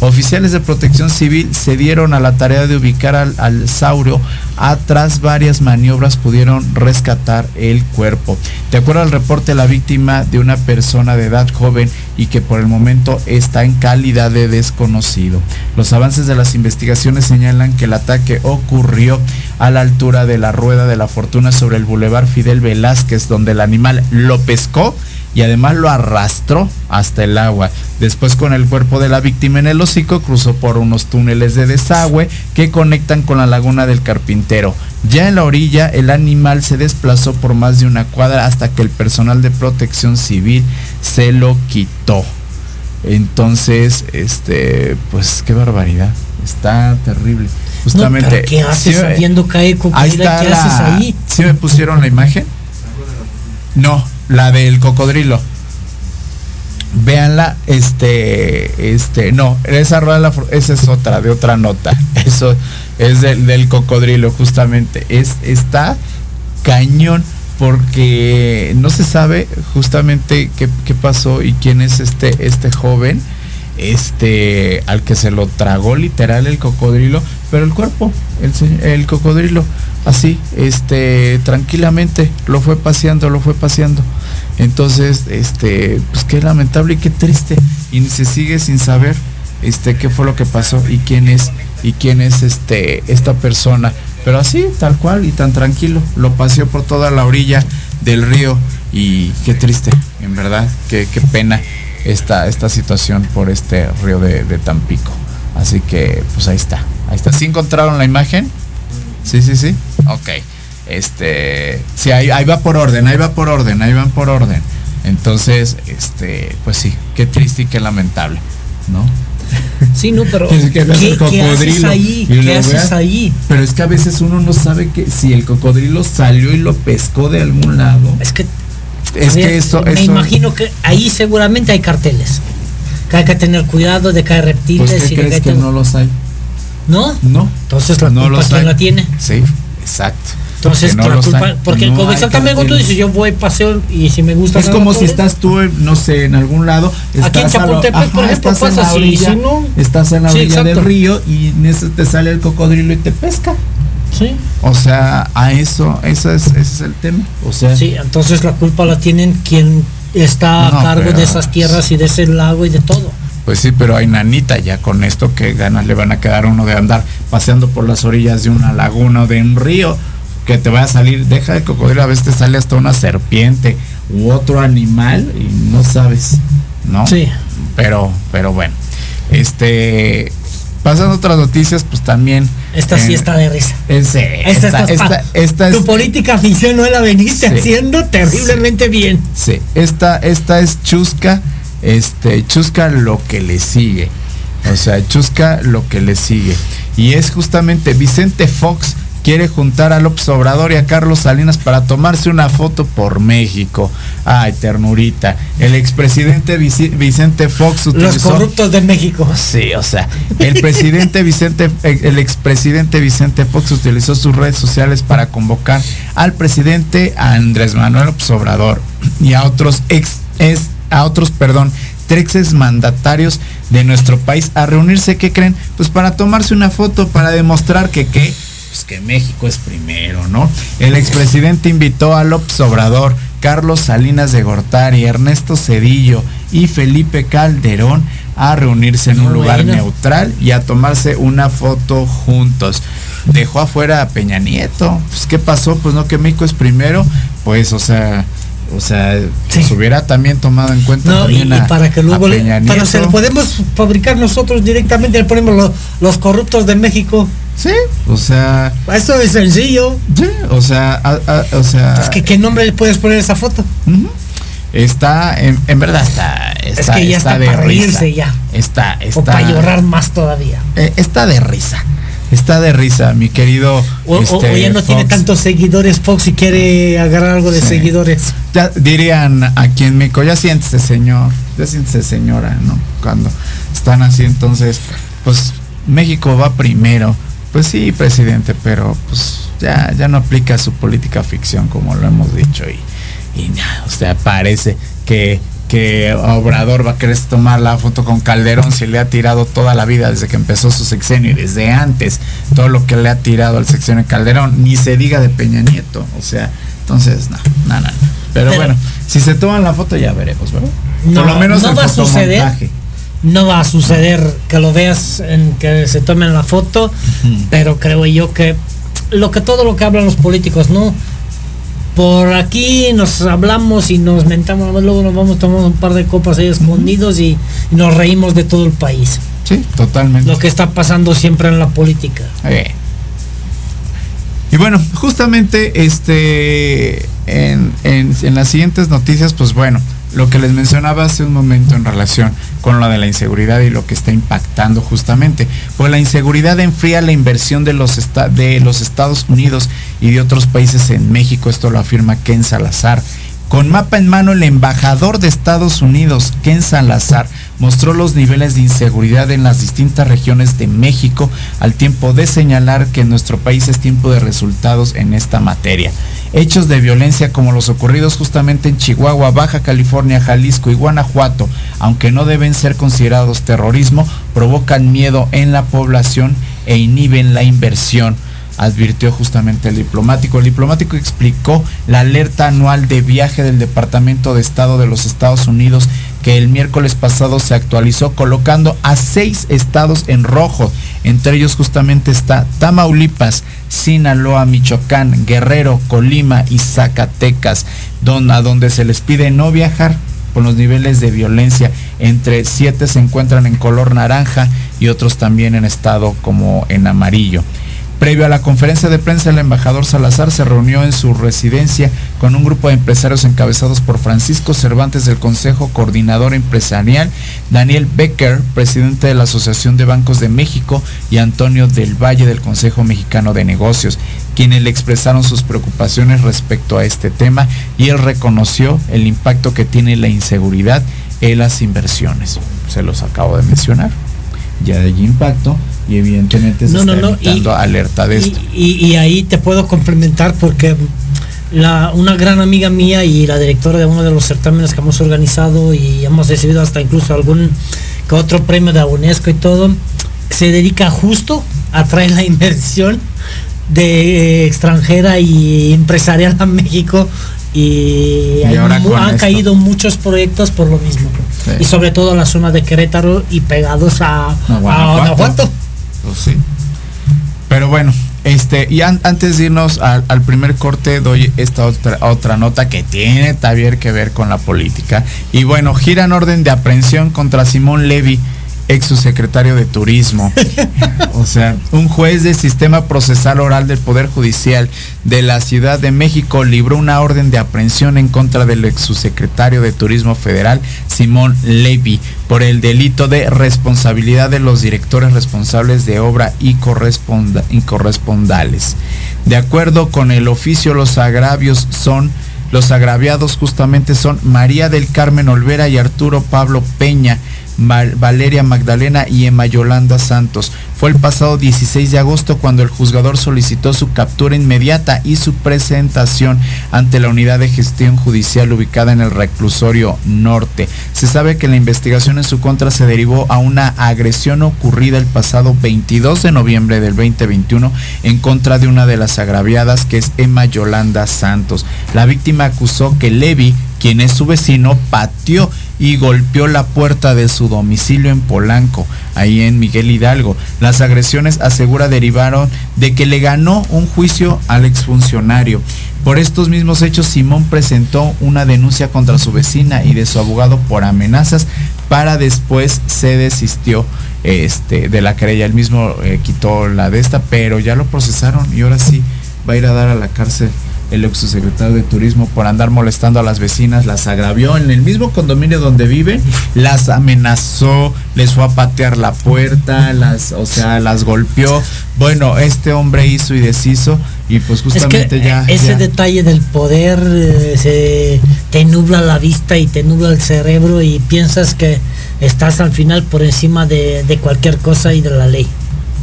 Oficiales de protección civil se dieron a la tarea de ubicar al, saurio. Tras varias maniobras pudieron rescatar el cuerpo. De acuerdo al reporte, la víctima de una persona de edad joven y que por el momento está en calidad de desconocido. Los avances de las investigaciones señalan que el ataque ocurrió a la altura de la rueda de la fortuna sobre el bulevar Fidel Velázquez, donde el animal lo pescó y además lo arrastró hasta el agua. Después con el cuerpo de la víctima en el hocico cruzó por unos túneles de desagüe que conectan con la laguna del carpintero. Ya en la orilla el animal se desplazó por más de una cuadra hasta que el personal de protección civil se lo quitó. Entonces, este, pues qué barbaridad. Está terrible. Justamente. ¿Qué haces sabiendo ahí está ¿Qué haces ahí? ¿Sí me pusieron la imagen? No, la del cocodrilo. Véanla, este, este, no, esa rueda, esa es otra, de otra nota. [LAUGHS] Eso es del, cocodrilo, justamente. Es, está cañón porque no se sabe justamente qué, qué, pasó y quién es este, este joven, este, al que se lo tragó literal el cocodrilo, pero el cuerpo, el, el cocodrilo, así, este, tranquilamente, lo fue paseando, lo fue paseando. Entonces, este, pues qué lamentable y qué triste. Y se sigue sin saber este qué fue lo que pasó y quién es y quién es este esta persona. Pero así, tal cual y tan tranquilo, lo paseó por toda la orilla del río y qué triste, en verdad, qué, qué pena esta, esta situación por este río de, de Tampico. Así que, pues ahí está, ahí está. ¿Sí encontraron la imagen? Sí, sí, sí. Ok. Este, sí, ahí, va por orden, ahí va por orden, ahí van por orden. Entonces, este, pues sí, qué triste y qué lamentable, ¿no? Sí, no, pero [LAUGHS] ¿qué, haces ahí? ¿Qué haces ahí? Pero es que a veces uno no sabe que si el cocodrilo salió y lo pescó de algún lado. Es que es que eso, me imagino que ahí seguramente hay carteles. Que hay que tener cuidado de que hay reptiles pues, y crees que, no los hay. ¿No? No. Entonces la no culpa quién la tiene. Sí, exacto. Entonces, porque, no culpa, porque como exactamente tú dices, yo voy paseo y si me gusta. Es como si estás tú, no sé, en algún lado. Aquí en Chapultepec, por ejemplo, estás en la orilla, no, Estás en la orilla del río y en eso te sale el cocodrilo y te pesca. Sí. O sea, a eso, eso es, ese es el tema. O sea. Sí, entonces la culpa la tienen quien está a cargo de esas tierras y de ese lago y de todo. Pues sí, pero hay nanita ya con esto que ganas le van a quedar uno de andar paseando por las orillas de una laguna o de un río que te va a salir, deja de cocodrilo, a veces te sale hasta una serpiente u otro animal y no sabes, ¿no? Sí. Pero, pero bueno, este, pasando otras noticias, pues también. Esta sí está de risa. esta, esta, esta, tu política ficción no la veniste haciendo terriblemente bien. Sí, esta, esta es chusca, este, chusca lo que le sigue. O sea, chusca lo que le sigue. Y es justamente Vicente Fox quiere juntar a López Obrador y a Carlos Salinas para tomarse una foto por México. Ay, ternurita. El expresidente Vicente Fox utilizó... Los corruptos de México. Sí, o sea, el presidente [LAUGHS] Vicente, el expresidente Vicente Fox utilizó sus redes sociales para convocar al presidente Andrés Manuel López Obrador y a otros ex, a otros, perdón, tres mandatarios de nuestro país a reunirse, ¿qué creen? Pues para tomarse una foto, para demostrar que qué pues que México es primero, ¿no? El expresidente invitó a López Obrador, Carlos Salinas de Gortari, Ernesto Cedillo y Felipe Calderón a reunirse en un lugar neutral y a tomarse una foto juntos. Dejó afuera a Peña Nieto. Pues, ¿qué pasó? Pues no, que México es primero. Pues, o sea, o sea, se hubiera también tomado en cuenta no, y, para que luego para se lo podemos fabricar nosotros directamente le ponemos los, los corruptos de México Sí, o sea. Eso es sencillo. Sí, o sea, o sea. Es que qué nombre le puedes poner a esa foto. Está, en, verdad está, está, es que ya está, de risa. ya. Está, está. O para llorar más todavía. Eh, está de risa. Está de risa, mi querido. O, este, ya no tiene tantos seguidores Fox y quiere agarrar algo de seguidores. Ya dirían aquí en México, ya siéntese señor, ya siéntese señora, ¿no? Cuando están así, entonces, pues México va primero pues sí, presidente, pero pues ya, ya no aplica su política ficción como lo hemos dicho y, y nada, o sea, parece que, que Obrador va a querer tomar la foto con Calderón si le ha tirado toda la vida desde que empezó su sexenio y desde antes todo lo que le ha tirado al sexenio de Calderón, ni se diga de Peña Nieto, o sea, entonces, no, no, no. Pero, bueno, si se toman la foto ya veremos, ¿verdad? Por lo menos no va a suceder no va a suceder que lo veas en que se tomen la foto, pero creo yo que lo que todo lo que hablan los políticos, ¿no? Por aquí nos hablamos y nos mentamos, luego nos vamos tomando un par de copas ahí escondidos y, nos reímos de todo el país. Sí, totalmente. Lo que está pasando siempre en la política. Y bueno, justamente este en, en las siguientes noticias, pues bueno, lo que les mencionaba hace un momento en relación con lo de la inseguridad y lo que está impactando justamente. Pues la inseguridad enfría la inversión de los, de los Estados Unidos y de otros países en México, esto lo afirma Ken Salazar. Con mapa en mano, el embajador de Estados Unidos, Ken Salazar, mostró los niveles de inseguridad en las distintas regiones de México al tiempo de señalar que en nuestro país es tiempo de resultados en esta materia. Hechos de violencia como los ocurridos justamente en Chihuahua, Baja California, Jalisco y Guanajuato, aunque no deben ser considerados terrorismo, provocan miedo en la población e inhiben la inversión advirtió justamente el diplomático. El diplomático explicó la alerta anual de viaje del Departamento de Estado de los Estados Unidos que el miércoles pasado se actualizó colocando a seis estados en rojo. Entre ellos justamente está Tamaulipas, Sinaloa, Michoacán, Guerrero, Colima y Zacatecas, a donde se les pide no viajar con los niveles de violencia. Entre siete se encuentran en color naranja y otros también en estado como en amarillo. Previo a la conferencia de prensa, el embajador Salazar se reunió en su residencia con un grupo de empresarios encabezados por Francisco Cervantes del Consejo Coordinador Empresarial, Daniel Becker, presidente de la Asociación de Bancos de México, y Antonio del Valle del Consejo Mexicano de Negocios, quienes le expresaron sus preocupaciones respecto a este tema y él reconoció el impacto que tiene la inseguridad en las inversiones. Se los acabo de mencionar. Ya de impacto y evidentemente se está alerta de esto. Y, ahí te puedo complementar porque la, una gran amiga mía y la directora de uno de los certámenes que hemos organizado y hemos recibido hasta incluso algún que otro premio de UNESCO y todo, se dedica justo a traer la [LAUGHS] inversión de extranjera y empresarial a México y, han caído muchos proyectos por lo mismo y sobre todo en la zona de Querétaro y pegados a, Guanajuato. Pues sí. Pero bueno, este, y antes de irnos al, primer corte, doy esta otra, otra nota que tiene también que ver con la política. Y bueno, gira en orden de aprehensión contra Simón Levy, ex subsecretario de Turismo. o sea, un juez del sistema procesal oral del Poder Judicial de la Ciudad de México libró una orden de aprehensión en contra del ex subsecretario de Turismo Federal, Simón Levy, por el delito de responsabilidad de los directores responsables de obra y, y correspondales. De acuerdo con el oficio, los agravios son los agraviados justamente son María del Carmen Olvera y Arturo Pablo Peña, Valeria Magdalena y Emma Yolanda Santos. Fue el pasado 16 de agosto cuando el juzgador solicitó su captura inmediata y su presentación ante la unidad de gestión judicial ubicada en el reclusorio norte. Se sabe que la investigación en su contra se derivó a una agresión ocurrida el pasado 22 de noviembre del 2021 en contra de una de las agraviadas que es Emma Yolanda Santos. La víctima acusó que Levi, quien es su vecino, pateó y golpeó la puerta de su domicilio en Polanco, ahí en Miguel Hidalgo. Las agresiones, asegura, derivaron de que le ganó un juicio al exfuncionario. Por estos mismos hechos, Simón presentó una denuncia contra su vecina y de su abogado por amenazas, para después se desistió este, de la querella. Él mismo eh, quitó la de esta, pero ya lo procesaron y ahora sí va a ir a dar a la cárcel el ex de Turismo por andar molestando a las vecinas, las agravió en el mismo condominio donde vive, las amenazó, les fue a patear la puerta, las, o sea, las golpeó. Bueno, este hombre hizo y deshizo y pues justamente ya ese detalle del poder eh, se te nubla la vista y te nubla el cerebro y piensas que estás al final por encima de, de cualquier cosa y de la ley.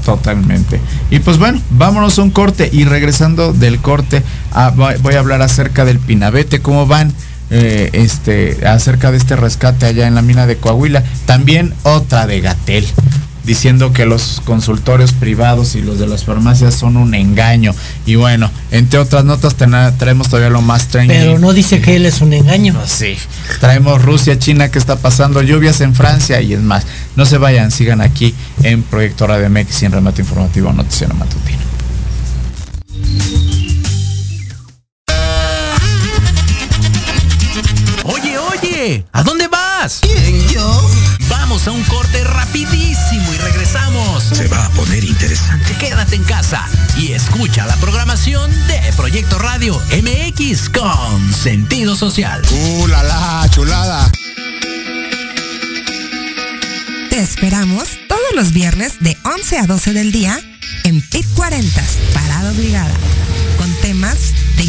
Totalmente. Y pues bueno, vámonos a un corte y regresando del corte ah, voy a hablar acerca del Pinabete, cómo van eh, este, acerca de este rescate allá en la mina de Coahuila. También otra de Gatel diciendo que los consultorios privados y los de las farmacias son un engaño. Y bueno, entre otras notas traemos todavía lo más trending. Pero no dice que él es un engaño. Pues sí, traemos Rusia, China, que está pasando, lluvias en Francia y es más. No se vayan, sigan aquí en Proyecto Radio MX y en Remate Informativo Noticiero Matutino. ¿A dónde vas? ¿Quién, yo? Vamos a un corte rapidísimo y regresamos. Se va a poner interesante. Quédate en casa y escucha la programación de Proyecto Radio MX con sentido social. ¡Uh, la, la chulada! Te esperamos todos los viernes de 11 a 12 del día en PIT 40, Parada Obligada, con temas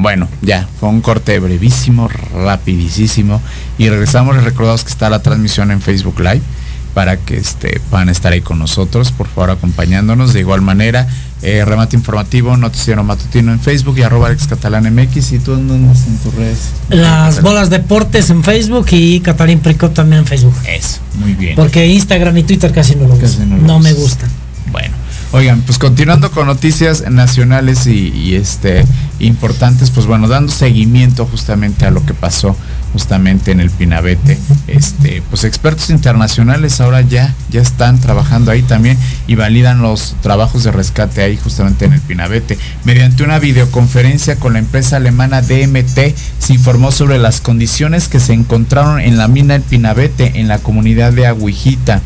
Bueno, ya, fue un corte brevísimo, rapidísimo. Y regresamos, les recordamos que está la transmisión en Facebook Live para que este, puedan estar ahí con nosotros, por favor acompañándonos. De igual manera, eh, remate informativo, noticiero matutino en Facebook y arroba Catalán MX. ¿Y tú dónde en tus redes? Las bolas deportes en Facebook y Catalín Prico también en Facebook. Eso, muy bien. Porque Instagram y Twitter casi no lo uso. No, me gusta. Oigan, pues continuando con noticias nacionales y, este importantes, pues bueno, dando seguimiento justamente a lo que pasó justamente en el Pinabete. Este, pues expertos internacionales ahora ya, ya están trabajando ahí también y validan los trabajos de rescate ahí justamente en el Pinabete. Mediante una videoconferencia con la empresa alemana DMT se informó sobre las condiciones que se encontraron en la mina del Pinabete en la comunidad de Aguijita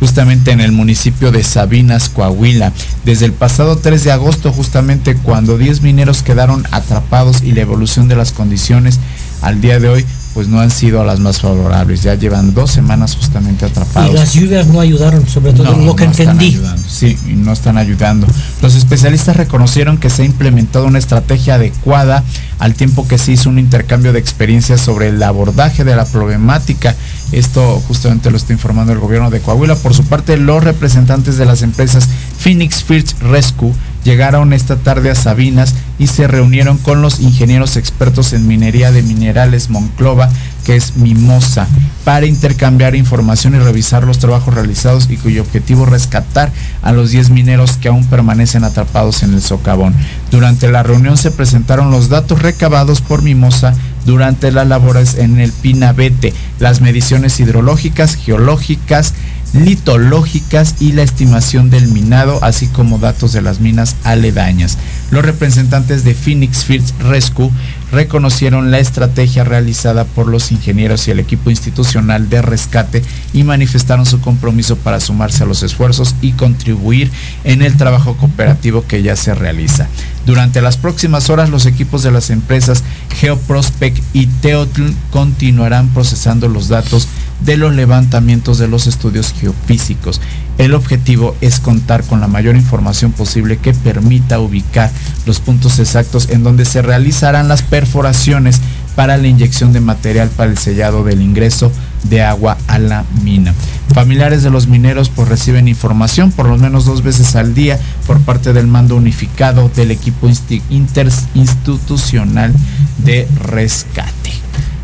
justamente en el municipio de Sabinas, Coahuila. Desde el pasado 3 de agosto, justamente cuando 10 mineros quedaron atrapados y la evolución de las condiciones al día de hoy pues no han sido las más favorables. Ya llevan dos semanas justamente atrapados. Y las lluvias no ayudaron, sobre todo lo que entendí. Sí, no están ayudando. Los especialistas reconocieron que se ha implementado una estrategia adecuada al tiempo que se hizo un intercambio de experiencias sobre el abordaje de la problemática. Esto justamente lo está informando el gobierno de Coahuila. Por su parte, los representantes de las empresas Phoenix First Rescue llegaron esta tarde a Sabinas y se reunieron con los ingenieros expertos en minería de minerales Monclova, que es Mimosa, para intercambiar información y revisar los trabajos realizados y cuyo objetivo es rescatar a los 10 mineros que aún permanecen atrapados en el socavón. Durante la reunión se presentaron los datos recabados por Mimosa durante las labores en el Pinabete, las mediciones hidrológicas, geológicas, litológicas y la estimación del minado, así como datos de las minas aledañas. Los representantes de Phoenix Fields Rescue reconocieron la estrategia realizada por los ingenieros y el equipo institucional de rescate y manifestaron su compromiso para sumarse a los esfuerzos y contribuir en el trabajo cooperativo que ya se realiza. Durante las próximas horas los equipos de las empresas GeoProspect y Teotl continuarán procesando los datos de los levantamientos de los estudios geofísicos. El objetivo es contar con la mayor información posible que permita ubicar los puntos exactos en donde se realizarán las perforaciones para la inyección de material para el sellado del ingreso de agua a la mina. Familiares de los mineros pues reciben información por lo menos dos veces al día por parte del mando unificado del equipo interinstitucional de rescate.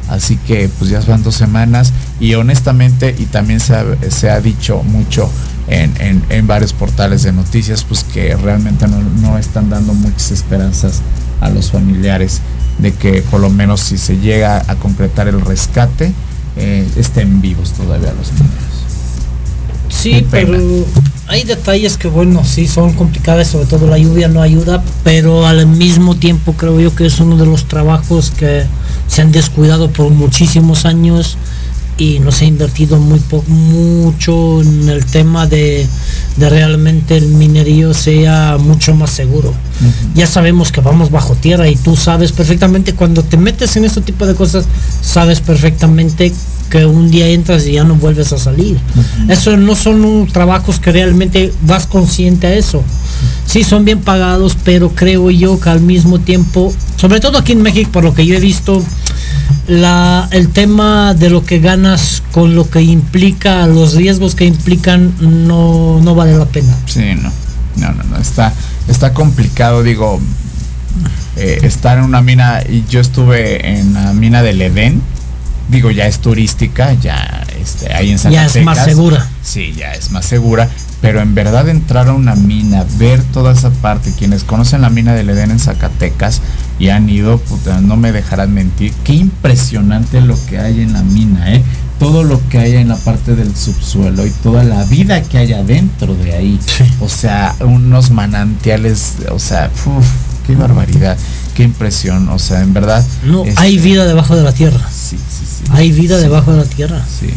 Así que pues ya van dos semanas y honestamente y también se ha, dicho mucho en, varios portales de noticias pues que realmente no, están dando muchas esperanzas a los familiares de que por lo menos si se llega a concretar el rescate eh, estén vivos todavía los mineros. Sí, pero hay detalles que bueno, sí son complicados, sobre todo la lluvia no ayuda, pero al mismo tiempo creo yo que es uno de los trabajos que se han descuidado por muchísimos años y no se ha invertido muy mucho en el tema de, realmente el minerío sea mucho más seguro. Ya sabemos que vamos bajo tierra y tú sabes perfectamente cuando te metes en este tipo de cosas, sabes perfectamente que un día entras y ya no vuelves a salir. Eso no son trabajos que realmente vas consciente a eso. Sí, son bien pagados, pero creo yo que al mismo tiempo, sobre todo aquí en México, por lo que yo he visto, la, el tema de lo que ganas con lo que implica, los riesgos que implican, no, no vale la pena. Sí, no, no, no, no, está, está complicado, digo, eh, estar en una mina, y yo estuve en la mina del Edén, digo, ya es turística, ya este, ahí en Ya es más segura. Sí, ya es más segura, pero en verdad entrar a una mina, ver toda esa parte, quienes conocen la mina del Edén en Zacatecas y han ido, no me dejarán mentir, qué impresionante lo que hay en la mina, ¿eh? todo lo que hay en la parte del subsuelo y toda la vida que hay adentro de ahí. O sea, unos manantiales, o sea, qué barbaridad, qué impresión, o sea, en verdad. No, hay este, vida debajo de la tierra. Sí, sí, sí. Hay vida debajo de la tierra. Sí,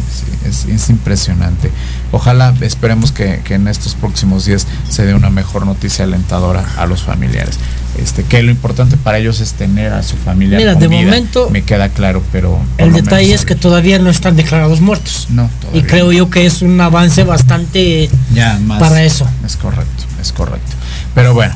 sí, es, impresionante. Ojalá, esperemos que, en estos próximos días se dé una mejor noticia alentadora a los familiares. Este, que lo importante para ellos es tener a su familia. Mira, de momento me queda claro, pero el detalle es que todavía no están declarados muertos. No, y creo yo que es un avance bastante ya, más, para eso. Es correcto, es correcto. Pero bueno,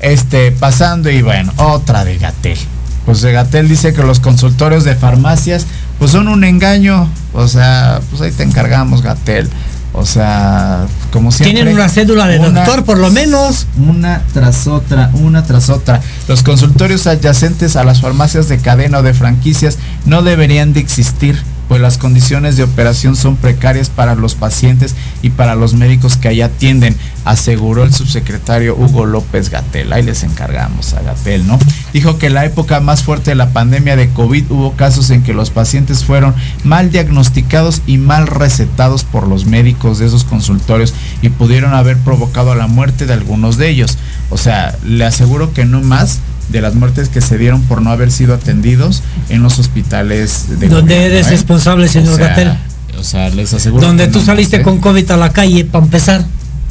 este, pasando y bueno, otra de Gatel. Pues de Gatel dice que los consultorios de farmacias pues son un engaño. O sea, pues ahí te encargamos, Gatel. O sea, como siempre. Tienen una cédula de doctor, por lo menos. Una tras otra, una tras otra. Los consultorios adyacentes a las farmacias de cadena o de franquicias no deberían de existir pues las condiciones de operación son precarias para los pacientes y para los médicos que allá atienden, aseguró el subsecretario Hugo López Gatel. Ahí les encargamos a Gatel, ¿no? Dijo que en la época más fuerte de la pandemia de COVID hubo casos en que los pacientes fueron mal diagnosticados y mal recetados por los médicos de esos consultorios y pudieron haber provocado la muerte de algunos de ellos. O sea, le aseguro que no más de las muertes que se dieron por no haber sido atendidos en los hospitales de donde eres ¿eh? responsable señor Gatel. o sea les aseguro donde tú saliste con COVID a la calle para empezar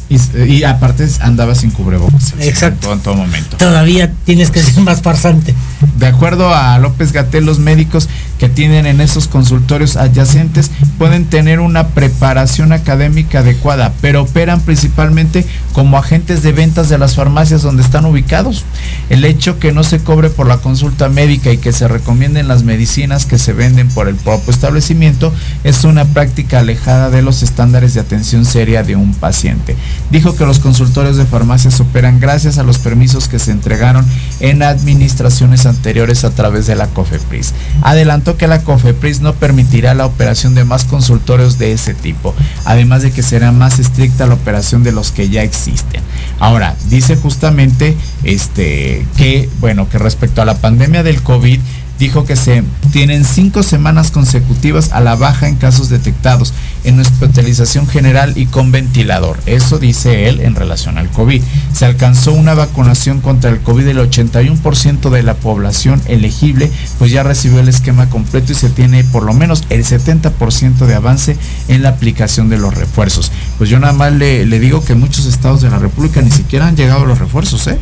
y, aparte andaba sin cubrebocas exacto en todo, momento todavía tienes que ser más farsante de acuerdo a López Gatel, los médicos que tienen en esos consultorios adyacentes pueden tener una preparación académica adecuada, pero operan principalmente como agentes de ventas de las farmacias donde están ubicados. El hecho que no se cobre por la consulta médica y que se recomienden las medicinas que se venden por el propio establecimiento es una práctica alejada de los estándares de atención seria de un paciente. Dijo que los consultorios de farmacias operan gracias a los permisos que se entregaron en administraciones anteriores a través de la COFEPRIS. Adelantó que la COFEPRIS no permitirá la operación de más consultorios de ese tipo, además de que será más estricta la operación de los que ya existen. Ahora, dice justamente este que bueno, que respecto a la pandemia del COVID dijo que se tienen cinco semanas consecutivas a la baja en casos detectados en hospitalización general y con ventilador. Eso dice él en relación al COVID. Se alcanzó una vacunación contra el COVID del 81% de la población elegible, pues ya recibió el esquema completo y se tiene por lo menos el 70% de avance en la aplicación de los refuerzos. Pues yo nada más le, le digo que muchos estados de la República ni siquiera han llegado a los refuerzos, ¿eh?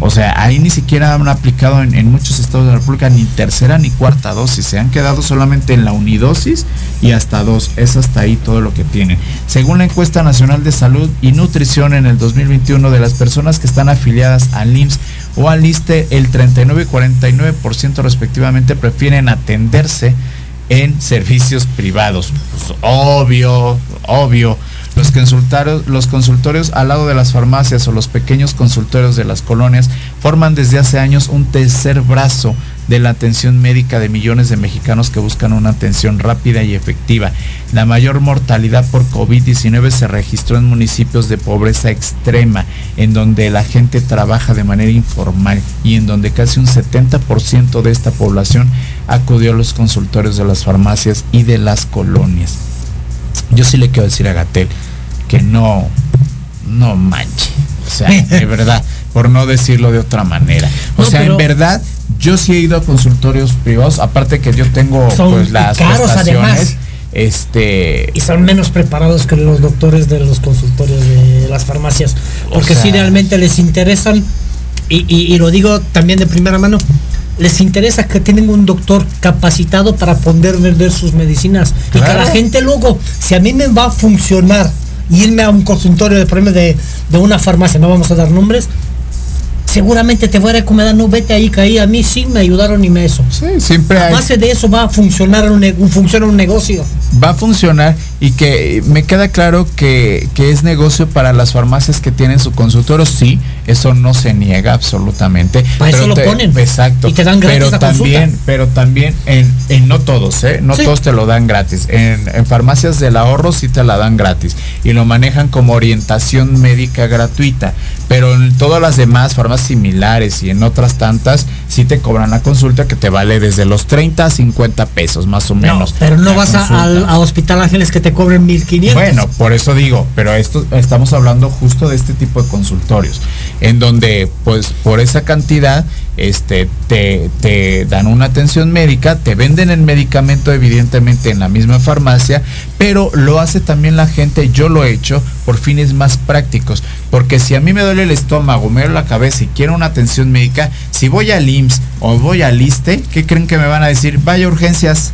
O sea, ahí ni siquiera han aplicado en, muchos estados de la República ni tercera ni cuarta dosis. Se han quedado solamente en la unidosis y hasta dos. Es hasta ahí todo lo que tienen. Según la encuesta nacional de salud y nutrición en el 2021 de las personas que están afiliadas al IMSS o al ISTE, el 39 y 49% respectivamente prefieren atenderse en servicios privados. Pues, obvio, obvio. Los consultorios, los consultorios al lado de las farmacias o los pequeños consultorios de las colonias forman desde hace años un tercer brazo de la atención médica de millones de mexicanos que buscan una atención rápida y efectiva. La mayor mortalidad por COVID-19 se registró en municipios de pobreza extrema, en donde la gente trabaja de manera informal y en donde casi un 70% de esta población acudió a los consultorios de las farmacias y de las colonias. Yo sí le quiero decir a Gatel que no, no manche. O sea, de verdad, por no decirlo de otra manera. O sea, en verdad, yo sí he ido a consultorios privados, aparte que yo tengo pues las caros además. Este y son menos preparados que los doctores de los consultorios de las farmacias, porque si realmente les interesan y, y lo digo también de primera mano, les interesa que tienen un doctor capacitado para poder vender sus medicinas. Y que la gente luego, si a mí me va a funcionar irme a un consultorio de, de, de una farmacia, no vamos a dar nombres, seguramente te voy a recomendar, no vete ahí, que ahí a mí sí me ayudaron y me eso. Sí, siempre a base de eso va a funcionar un, funciona un negocio. Va a funcionar y que me queda claro que, es negocio para las farmacias que tienen su consultorio, sí, eso no se niega absolutamente. Para eso lo ponen. Exacto. Y te dan gratis pero también, pero también en, en, no todos, ¿eh? No todos te lo dan gratis. En, en farmacias del ahorro sí te la dan gratis y lo manejan como orientación médica gratuita. Pero en todas las demás farmacias similares y en otras tantas sí te cobran la consulta que te vale desde los 30 a 50 pesos más o menos. pero no vas a, Hospital Ángeles que te cobren 1500. Bueno, por eso digo, pero esto estamos hablando justo de este tipo de consultorios, en donde pues por esa cantidad este, te, te, dan una atención médica, te venden el medicamento evidentemente en la misma farmacia, pero lo hace también la gente, yo lo he hecho por fines más prácticos, porque si a mí me duele el estómago, me duele la cabeza y quiero una atención médica, si voy al IMSS o voy al ISTE, ¿qué creen que me van a decir? Vaya urgencias.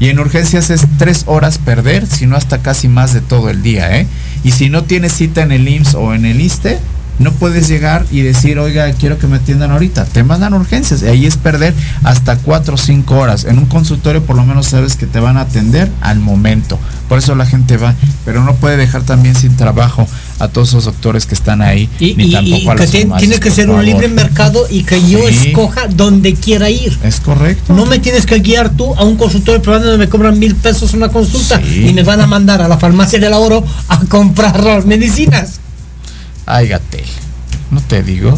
Y en urgencias es tres horas perder, si no hasta casi más de todo el día, ¿eh? Y si no tienes cita en el IMSS o en el ISTE, no puedes llegar y decir, oiga, quiero que me atiendan ahorita. Te mandan urgencias. Y ahí es perder hasta cuatro o cinco horas. En un consultorio por lo menos sabes que te van a atender al momento. Por eso la gente va. Pero no puede dejar también sin trabajo a todos esos doctores que están ahí. Y, ni tampoco a que tiene que ser un libre mercado y que yo escoja donde quiera ir. Es correcto. No me tienes que guiar tú a un consultorio privado donde me cobran mil pesos una consulta y me van a mandar a la farmacia del oro a comprar las medicinas. Ay, Gatel, no te digo.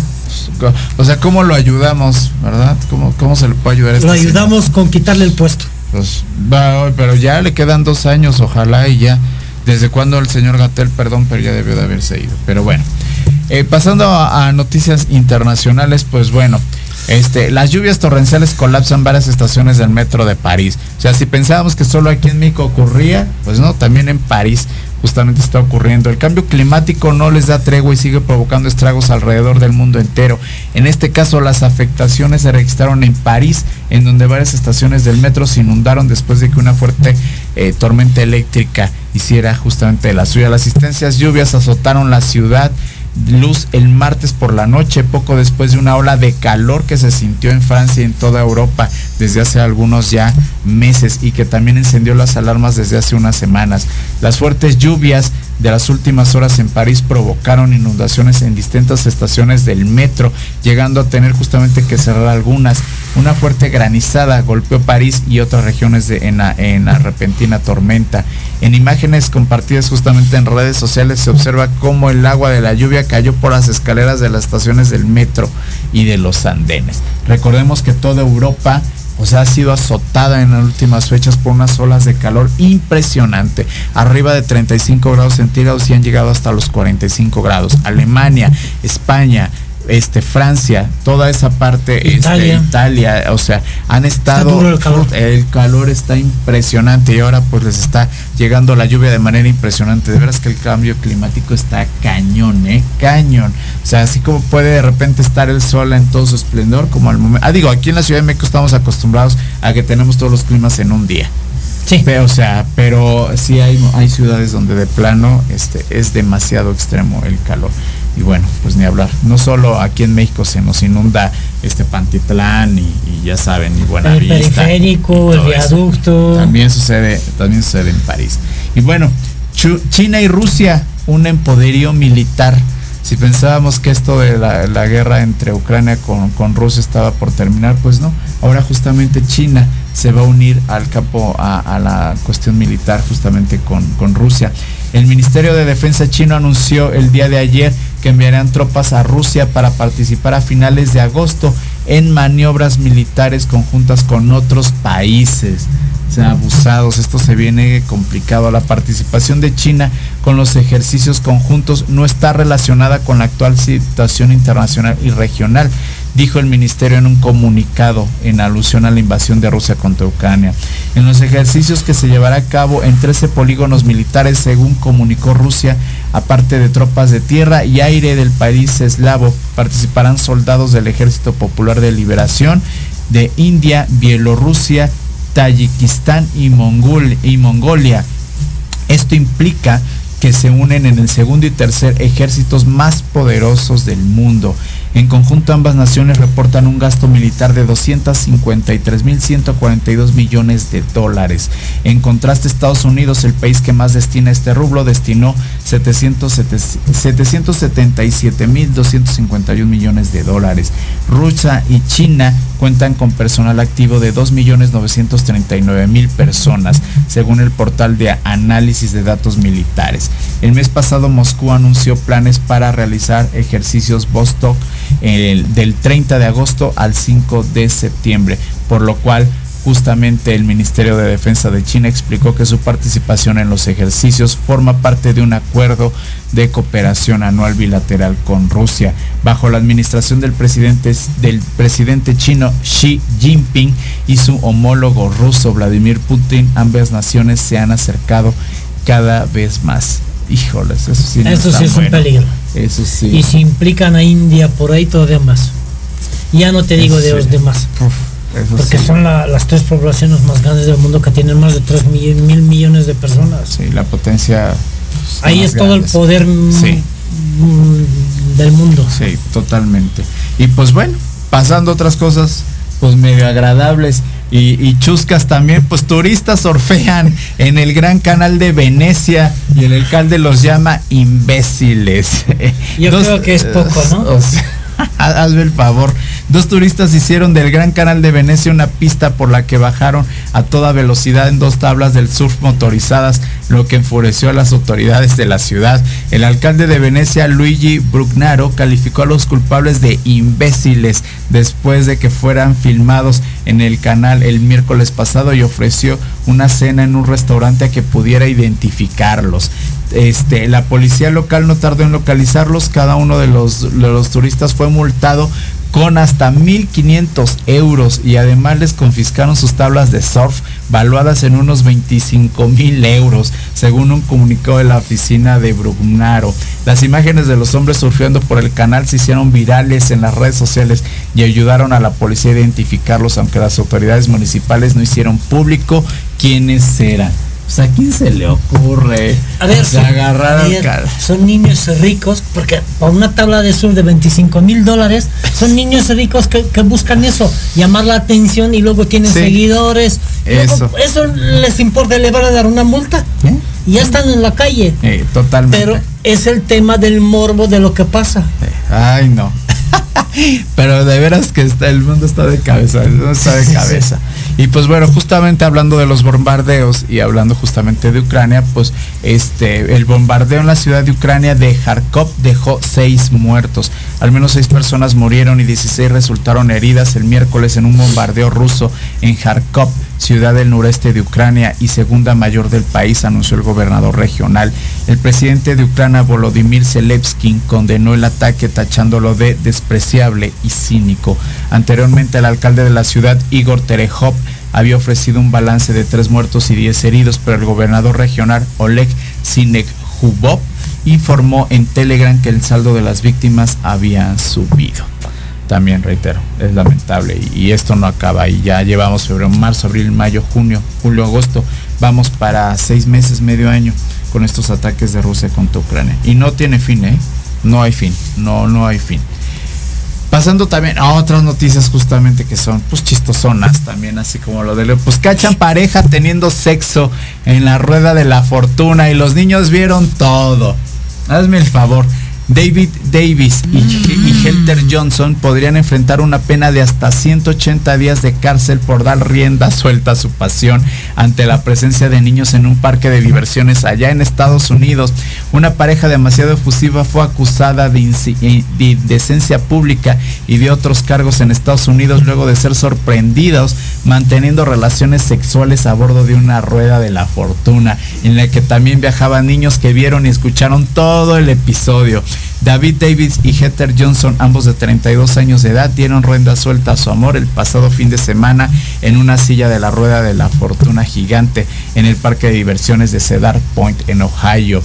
O sea, ¿cómo lo ayudamos, verdad? ¿Cómo, cómo se le puede ayudar a este Lo ayudamos con quitarle el puesto. Pues, va, pero ya le quedan dos años, ojalá y ya. ¿Desde cuándo el señor Gatel, perdón, pero ya debió de haberse ido? Pero bueno, eh, pasando a, a, noticias internacionales, pues bueno, este, las lluvias torrenciales colapsan varias estaciones del metro de París. O sea, si pensábamos que solo aquí en México ocurría, pues no, también en París justamente está ocurriendo. El cambio climático no les da tregua y sigue provocando estragos alrededor del mundo entero. En este caso, las afectaciones se registraron en París, en donde varias estaciones del metro se inundaron después de que una fuerte eh, tormenta eléctrica hiciera justamente la suya. Las asistencias lluvias azotaron la ciudad luz el martes por la noche, poco después de una ola de calor que se sintió en Francia y en toda Europa desde hace algunos ya meses y que también encendió las alarmas desde hace unas semanas. Las fuertes lluvias de las últimas horas en París provocaron inundaciones en distintas estaciones del metro, llegando a tener justamente que cerrar algunas. Una fuerte granizada golpeó París y otras regiones de, en, la, en la repentina tormenta. En imágenes compartidas justamente en redes sociales se observa cómo el agua de la lluvia cayó por las escaleras de las estaciones del metro y de los andenes. Recordemos que toda Europa o sea, ha sido azotada en las últimas fechas por unas olas de calor impresionante, arriba de 35 grados centígrados y han llegado hasta los 45 grados. Alemania, España, este Francia, toda esa parte, este, Italia, Italia o sea, han estado el calor. el calor está impresionante y ahora pues les está llegando la lluvia de manera impresionante. De veras que el cambio climático está cañón, eh, cañón. O sea, así como puede de repente estar el sol en todo su esplendor, como al momento. Ah, digo, aquí en la Ciudad de México estamos acostumbrados a que tenemos todos los climas en un día. Sí. Pero, o sea, pero sí hay, hay ciudades donde de plano este, es demasiado extremo el calor. Y bueno, pues ni hablar. No solo aquí en México se nos inunda este Pantitlán y, y ya saben, y El Buenavista. periférico, el todo eso. viaducto. También sucede, también sucede en París. Y bueno, China y Rusia, un empoderío militar. Si pensábamos que esto de la, la guerra entre Ucrania con, con Rusia estaba por terminar, pues no. Ahora justamente China se va a unir al campo a, a la cuestión militar justamente con, con Rusia. El Ministerio de Defensa chino anunció el día de ayer que enviarán tropas a Rusia para participar a finales de agosto en maniobras militares conjuntas con otros países. O abusados, esto se viene complicado. La participación de China con los ejercicios conjuntos no está relacionada con la actual situación internacional y regional, dijo el ministerio en un comunicado en alusión a la invasión de Rusia contra Ucrania. En los ejercicios que se llevará a cabo en 13 polígonos militares, según comunicó Rusia, aparte de tropas de tierra y aire del país eslavo, participarán soldados del Ejército Popular de Liberación de India, Bielorrusia, Tayikistán y, Mongol- y Mongolia. Esto implica que se unen en el segundo y tercer ejércitos más poderosos del mundo. En conjunto ambas naciones reportan un gasto militar de 253.142 millones de dólares. En contraste, Estados Unidos, el país que más destina este rublo, destinó 777.251 millones de dólares. Rusia y China cuentan con personal activo de 2.939.000 personas, según el portal de análisis de datos militares. El mes pasado Moscú anunció planes para realizar ejercicios Vostok el- del 30 de agosto al 5 de septiembre, por lo cual justamente el Ministerio de Defensa de China explicó que su participación en los ejercicios forma parte de un acuerdo de cooperación anual bilateral con Rusia. Bajo la administración del presidente, del presidente chino Xi Jinping y su homólogo ruso Vladimir Putin, ambas naciones se han acercado cada vez más. Híjoles, eso sí, no Eso está sí es un peligro. Eso sí. Y si implican a India por ahí, todavía más. Ya no te digo de Sí. los demás. Uf, Porque sí. son la- las tres poblaciones más grandes del mundo que tienen más de 3 mil, mil millones de personas. Sí, la potencia. Ahí es todo el poder mm, Sí. mm, del mundo. Sí, totalmente. Y pues bueno, pasando a otras cosas, pues medio agradables y, y chuscas también, pues turistas orfean en el gran canal de Venecia y el alcalde los llama imbéciles. [LAUGHS] Yo creo que es poco, ¿no? [LAUGHS] o sea, hazme el favor. Dos turistas hicieron del Gran Canal de Venecia una pista por la que bajaron a toda velocidad en dos tablas del surf motorizadas, lo que enfureció a las autoridades de la ciudad. El alcalde de Venecia, Luigi Brugnaro, calificó a los culpables de imbéciles después de que fueran filmados en el canal el miércoles pasado y ofreció una cena en un restaurante a que pudiera identificarlos. Este, la policía local no tardó en localizarlos, cada uno de los, de los turistas fue multado con hasta 1.500 euros y además les confiscaron sus tablas de surf valuadas en unos 25 mil euros, según un comunicado de la oficina de Brugnaro. Las imágenes de los hombres surfeando por el canal se hicieron virales en las redes sociales y ayudaron a la policía a identificarlos, aunque las autoridades municipales no hicieron público quiénes eran. Pues a quién se le ocurre a ver, son, agarrar son niños ricos, porque por una tabla de sur de 25 mil dólares, son [LAUGHS] niños ricos que, buscan eso, llamar la atención y luego tienen seguidores. Eso. eso les importa, le van a dar una multa. ¿Eh? Y ya están en la calle. Eh, totalmente. Pero es el tema del morbo de lo que pasa. Eh, ay, no. [LAUGHS] Pero de veras que está, el mundo está de cabeza, el mundo está de cabeza. Y pues bueno, justamente hablando de los bombardeos y hablando justamente de Ucrania, pues este el bombardeo en la ciudad de Ucrania de Kharkov dejó seis muertos. Al menos seis personas murieron y 16 resultaron heridas el miércoles en un bombardeo ruso en Kharkov ciudad del noreste de Ucrania y segunda mayor del país, anunció el gobernador regional. El presidente de Ucrania, Volodymyr Zelensky, condenó el ataque tachándolo de despreciable y cínico. Anteriormente, el alcalde de la ciudad, Igor Terehov, había ofrecido un balance de tres muertos y diez heridos, pero el gobernador regional, Oleg Sinekhubov, informó en Telegram que el saldo de las víctimas había subido también reitero, es lamentable y, esto no acaba y ya llevamos febrero, marzo, abril, mayo, junio, julio, agosto, vamos para seis meses, medio año con estos ataques de Rusia contra Ucrania y no tiene fin, ¿eh? No hay fin, no, no hay fin. Pasando también a otras noticias justamente que son pues chistosonas también, así como lo de pues cachan pareja teniendo sexo en la rueda de la fortuna y los niños vieron todo. Hazme el favor. David Davis y, mm. Helter Johnson podrían enfrentar una pena de hasta 180 días de cárcel por dar rienda suelta a su pasión ante la presencia de niños en un parque de diversiones allá en Estados Unidos. Una pareja demasiado efusiva fue acusada de, indecencia pública y de otros cargos en Estados Unidos luego de ser sorprendidos manteniendo relaciones sexuales a bordo de una rueda de la fortuna en la que también viajaban niños que vieron y escucharon todo el episodio. David Davis y Heather Johnson, ambos de 32 años de edad, dieron rienda suelta a su amor el pasado fin de semana en una silla de la rueda de la fortuna gigante en el parque de diversiones de Cedar Point en Ohio.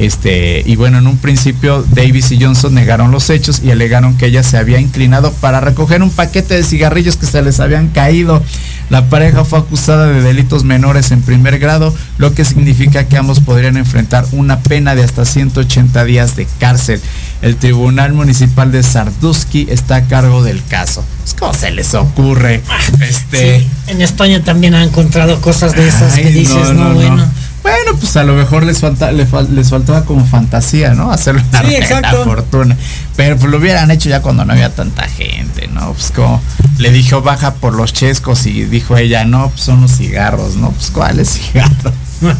Este, y bueno, en un principio Davis y Johnson negaron los hechos y alegaron que ella se había inclinado para recoger un paquete de cigarrillos que se les habían caído. La pareja fue acusada de delitos menores en primer grado, lo que significa que ambos podrían enfrentar una pena de hasta 180 días de cárcel. El Tribunal Municipal de Sardusky está a cargo del caso. ¿Cómo se les ocurre? Este... en España también han encontrado cosas de esas que dices, no, bueno. Bueno, pues a lo mejor les falta, les, faltaba como fantasía, ¿no? Hacerlo una sí, [LAUGHS] fortuna. Pero pues lo hubieran hecho ya cuando no había tanta gente, ¿no? Pues como le dijo baja por los chescos y dijo ella, no, pues son los cigarros, ¿no? Pues cuáles cigarros. [LAUGHS]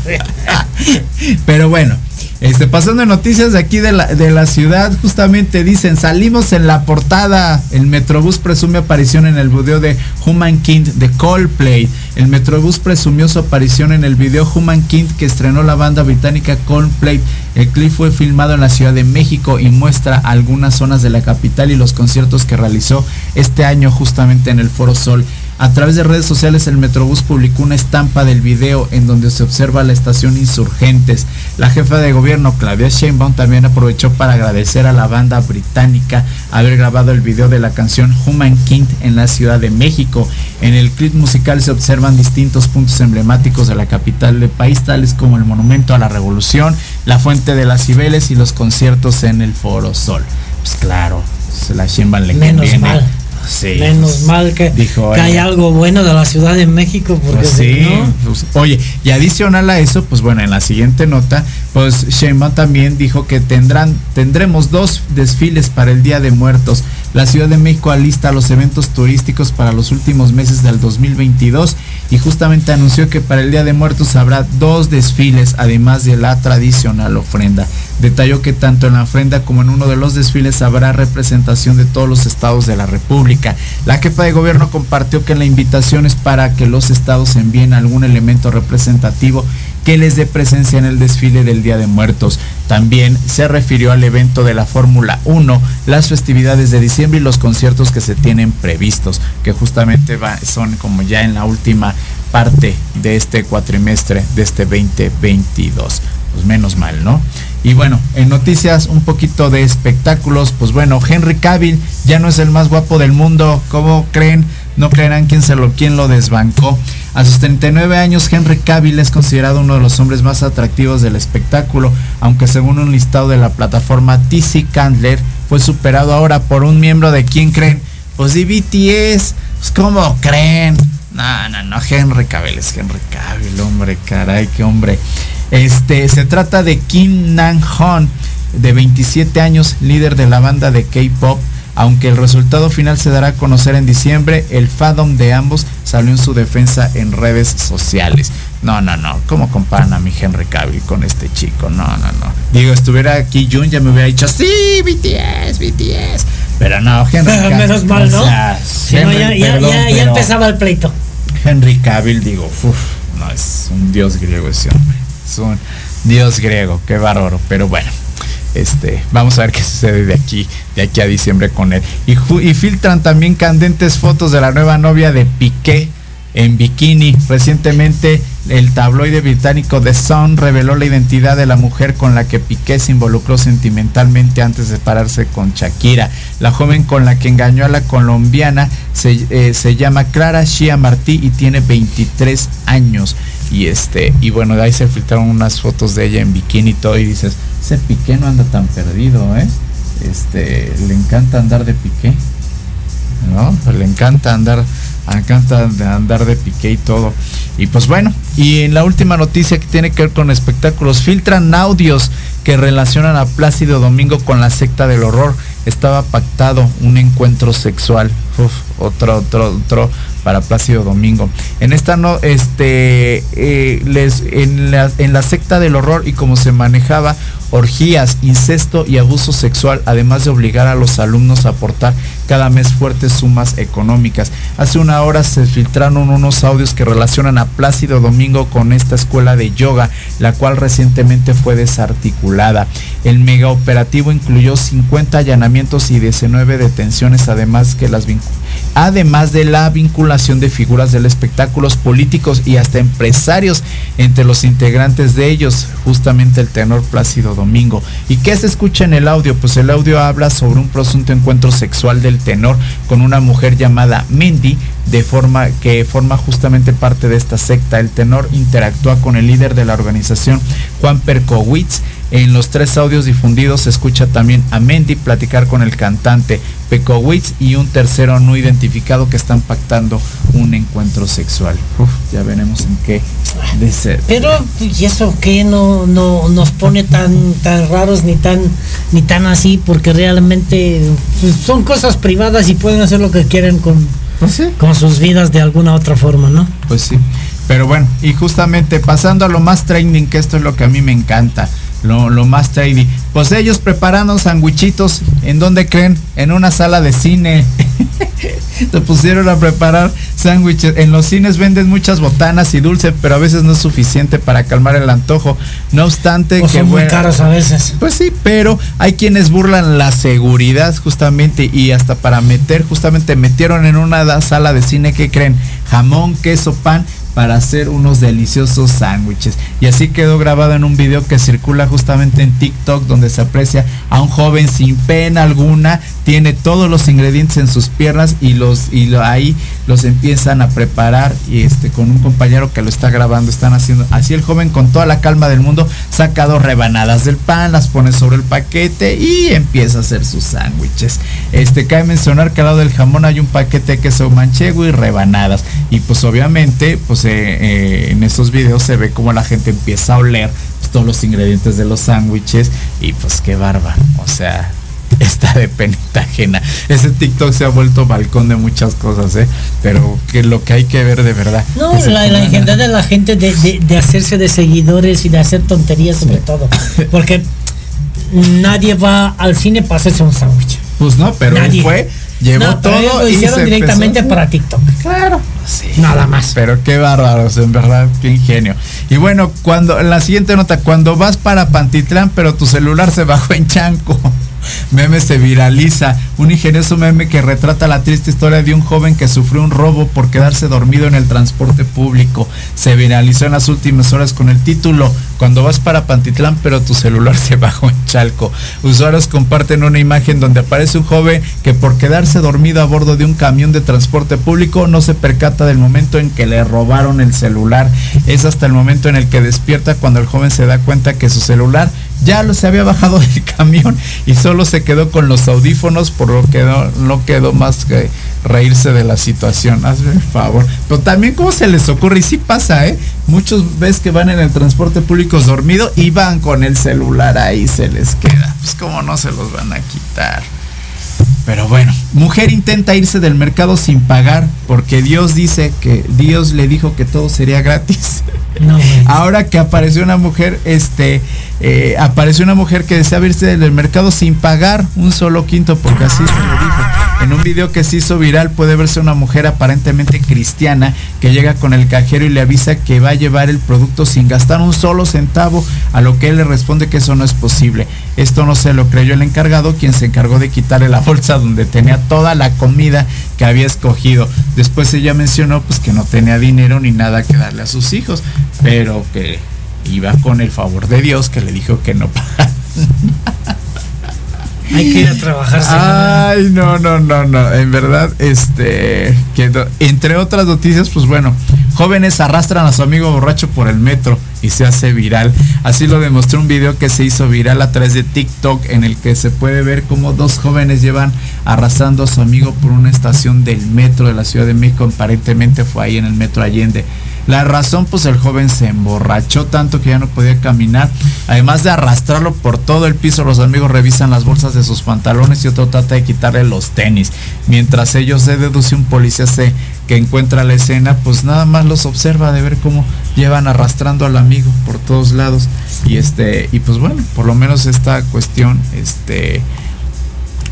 Pero bueno, este, pasando noticias de aquí de la, de la ciudad, justamente dicen, salimos en la portada. El Metrobús presume aparición en el video de Human King de Coldplay. El Metrobús presumió su aparición en el video Human King que estrenó la banda británica Coldplay. El clip fue filmado en la Ciudad de México y muestra algunas zonas de la capital y los conciertos que realizó este año justamente en el Foro Sol. A través de redes sociales el Metrobús publicó una estampa del video en donde se observa la estación Insurgentes. La jefa de gobierno Claudia Sheinbaum también aprovechó para agradecer a la banda británica haber grabado el video de la canción Human King en la Ciudad de México. En el clip musical se observan distintos puntos emblemáticos de la capital del país, tales como el Monumento a la Revolución, la Fuente de las Cibeles y los conciertos en el Foro Sol. Pues claro, se la Sheinbaum le Menos Menos mal que, dijo, hay algo bueno de la Ciudad de México. Porque pues sí, pues, oye, y adicional a eso, pues bueno, en la siguiente nota, pues Sheinbaum también dijo que tendrán, tendremos dos desfiles para el Día de Muertos. La Ciudad de México alista los eventos turísticos para los últimos meses del 2022 y justamente anunció que para el Día de Muertos habrá dos desfiles, además de la tradicional ofrenda. Detalló que tanto en la ofrenda como en uno de los desfiles habrá representación de todos los estados de la República. La jefa de gobierno compartió que la invitación es para que los estados envíen algún elemento representativo que les dé presencia en el desfile del Día de Muertos. También se refirió al evento de la Fórmula 1, las festividades de diciembre y los conciertos que se tienen previstos, que justamente son como ya en la última parte de este cuatrimestre de este 2022. Pues menos mal, ¿no? Y bueno, en noticias un poquito de espectáculos, pues bueno, Henry Cavill ya no es el más guapo del mundo, ¿cómo creen? No creerán quién, se lo, quién lo desbancó. A sus 39 años, Henry Cavill es considerado uno de los hombres más atractivos del espectáculo, aunque según un listado de la plataforma TC Candler, fue superado ahora por un miembro de quién creen. Pues de BTS. Pues ¿cómo creen? No, no, no, Henry Cavill es Henry Cavill, hombre, caray, qué hombre. Este, se trata de Kim Nan Hon, de 27 años, líder de la banda de K-pop aunque el resultado final se dará a conocer en diciembre, el fandom de ambos salió en su defensa en redes sociales. No, no, no. ¿Cómo comparan a mi Henry Cavill con este chico? No, no, no. Digo, estuviera aquí Jun ya me hubiera dicho, sí, BTS, BTS. Pero no, Henry Cavill. Menos mal, ¿no? ya, empezaba el pleito. Henry Cavill, digo, uff, no, es un dios griego ese hombre. Es un dios griego, qué bárbaro. Pero bueno, este, vamos a ver qué sucede de aquí, de aquí a diciembre con él. Y, filtran también candentes fotos de la nueva novia de Piqué en bikini. Recientemente el tabloide británico The Sun reveló la identidad de la mujer con la que Piqué se involucró sentimentalmente antes de separarse con Shakira. La joven con la que engañó a la colombiana se, eh, se llama Clara Shia Martí y tiene 23 años. Y este, y bueno, de ahí se filtraron unas fotos de ella en bikini y todo, y dices, ese piqué no anda tan perdido, ¿eh? Este, le encanta andar de piqué. ¿No? Le encanta andar, encanta andar de piqué y todo. Y pues bueno, y en la última noticia que tiene que ver con espectáculos, filtran audios que relacionan a Plácido Domingo con la secta del horror. Estaba pactado un encuentro sexual. Uf, otro, otro, otro para Plácido Domingo. En esta no, este, eh, les, en la, en la secta del horror y cómo se manejaba orgías, incesto y abuso sexual, además de obligar a los alumnos a aportar cada mes fuertes sumas económicas. Hace una hora se filtraron unos audios que relacionan a Plácido Domingo con esta escuela de yoga, la cual recientemente fue desarticulada. El mega operativo incluyó 50 allanamientos y 19 detenciones, además que las además de la vinculación de figuras del espectáculos políticos y hasta empresarios entre los integrantes de ellos, justamente el tenor Plácido Domingo. ¿Y qué se escucha en el audio? Pues el audio habla sobre un presunto encuentro sexual del tenor con una mujer llamada Mindy, de forma que forma justamente parte de esta secta. El tenor interactúa con el líder de la organización, Juan Perkowitz. En los tres audios difundidos se escucha también a Mendy platicar con el cantante Pekowitz y un tercero no identificado que están pactando un encuentro sexual. ya veremos en qué de Pero y eso que no, no nos pone tan tan raros ni tan ni tan así porque realmente pues, son cosas privadas y pueden hacer lo que quieren con pues con sus vidas de alguna otra forma, ¿no? Pues sí. Pero bueno, y justamente pasando a lo más trending, que esto es lo que a mí me encanta lo, más trendy. Pues ellos preparando sandwichitos, ¿en dónde creen? En una sala de cine. [LAUGHS] Se pusieron a preparar sándwiches. En los cines venden muchas botanas y dulces, pero a veces no es suficiente para calmar el antojo. No obstante que son muy caros a veces. Pues sí, pero hay quienes burlan la seguridad justamente y hasta para meter, justamente metieron en una sala de cine que creen jamón, queso, pan para hacer unos deliciosos sándwiches. Y así quedó grabado en un video que circula justamente en TikTok donde se aprecia a un joven sin pena alguna, tiene todos los ingredientes en sus piernas y los y ahí los empiezan a preparar y este con un compañero que lo está grabando están haciendo así el joven con toda la calma del mundo saca dos rebanadas del pan, las pone sobre el paquete y empieza a hacer sus sándwiches. Este cabe mencionar que al lado del jamón hay un paquete de queso manchego y rebanadas y pues obviamente pues eh, en estos videos se ve como la gente empieza a oler pues, todos los ingredientes de los sándwiches y pues qué barba, o sea, [LAUGHS] está de penita ajena. Ese TikTok se ha vuelto balcón de muchas cosas, ¿eh? Pero que lo que hay que ver de verdad. No, la, la de la gente de, hacerse de seguidores y de hacer tonterías sobre todo. [LAUGHS] Porque nadie va al cine para hacerse un sándwich. Pues no, pero él fue Llevó todo lo y hicieron se directamente empezó- para TikTok. Claro. Sí. Nada más. Pero qué bárbaros, en verdad, qué ingenio. Y bueno, cuando la siguiente nota, cuando vas para Pantitlán, pero tu celular se bajó en Chanco. Meme se viraliza. Un ingenioso meme que retrata la triste historia de un joven que sufrió un robo por quedarse dormido en el transporte público. Se viralizó en las últimas horas con el título Cuando vas para Pantitlán, pero tu celular se bajó en Chalco. Usuarios comparten una imagen donde aparece un joven que por quedarse dormido a bordo de un camión de transporte público no se percata del momento en que le robaron el celular. Es hasta el momento en el que despierta cuando el joven se da cuenta que su celular ya lo se había bajado del [LAUGHS] camión y solo se quedó con los audífonos, por lo que no, no quedó más que reírse de la situación. Hazme el favor. Pero también cómo se les ocurre, y sí pasa, ¿eh? Muchos ves que van en el transporte público dormido y van con el celular ahí, se les queda. Pues cómo no se los van a quitar. Pero bueno, mujer intenta irse del mercado sin pagar porque Dios dice que Dios le dijo que todo sería gratis. No. [LAUGHS] Ahora que apareció una mujer, este, eh, apareció una mujer que desea irse del mercado sin pagar un solo quinto, porque así se lo dijo. En un video que se hizo viral puede verse una mujer aparentemente cristiana que llega con el cajero y le avisa que va a llevar el producto sin gastar un solo centavo, a lo que él le responde que eso no es posible. Esto no se lo creyó el encargado, quien se encargó de quitarle la bolsa donde tenía toda la comida que había escogido. Después ella mencionó pues que no tenía dinero ni nada que darle a sus hijos, pero que iba con el favor de Dios que le dijo que no. [LAUGHS] Hay que ir a trabajar. Ay, no, no, no, no. En verdad, este, que entre otras noticias, pues bueno, jóvenes arrastran a su amigo borracho por el metro y se hace viral. Así lo demostró un video que se hizo viral a través de TikTok en el que se puede ver cómo dos jóvenes llevan arrastrando a su amigo por una estación del metro de la Ciudad de México. Aparentemente fue ahí en el metro Allende. La razón, pues el joven se emborrachó tanto que ya no podía caminar. Además de arrastrarlo por todo el piso, los amigos revisan las bolsas de sus pantalones y otro trata de quitarle los tenis. Mientras ellos se deduce un policía que encuentra la escena, pues nada más los observa de ver cómo llevan arrastrando al amigo por todos lados. Y este, y pues bueno, por lo menos esta cuestión, este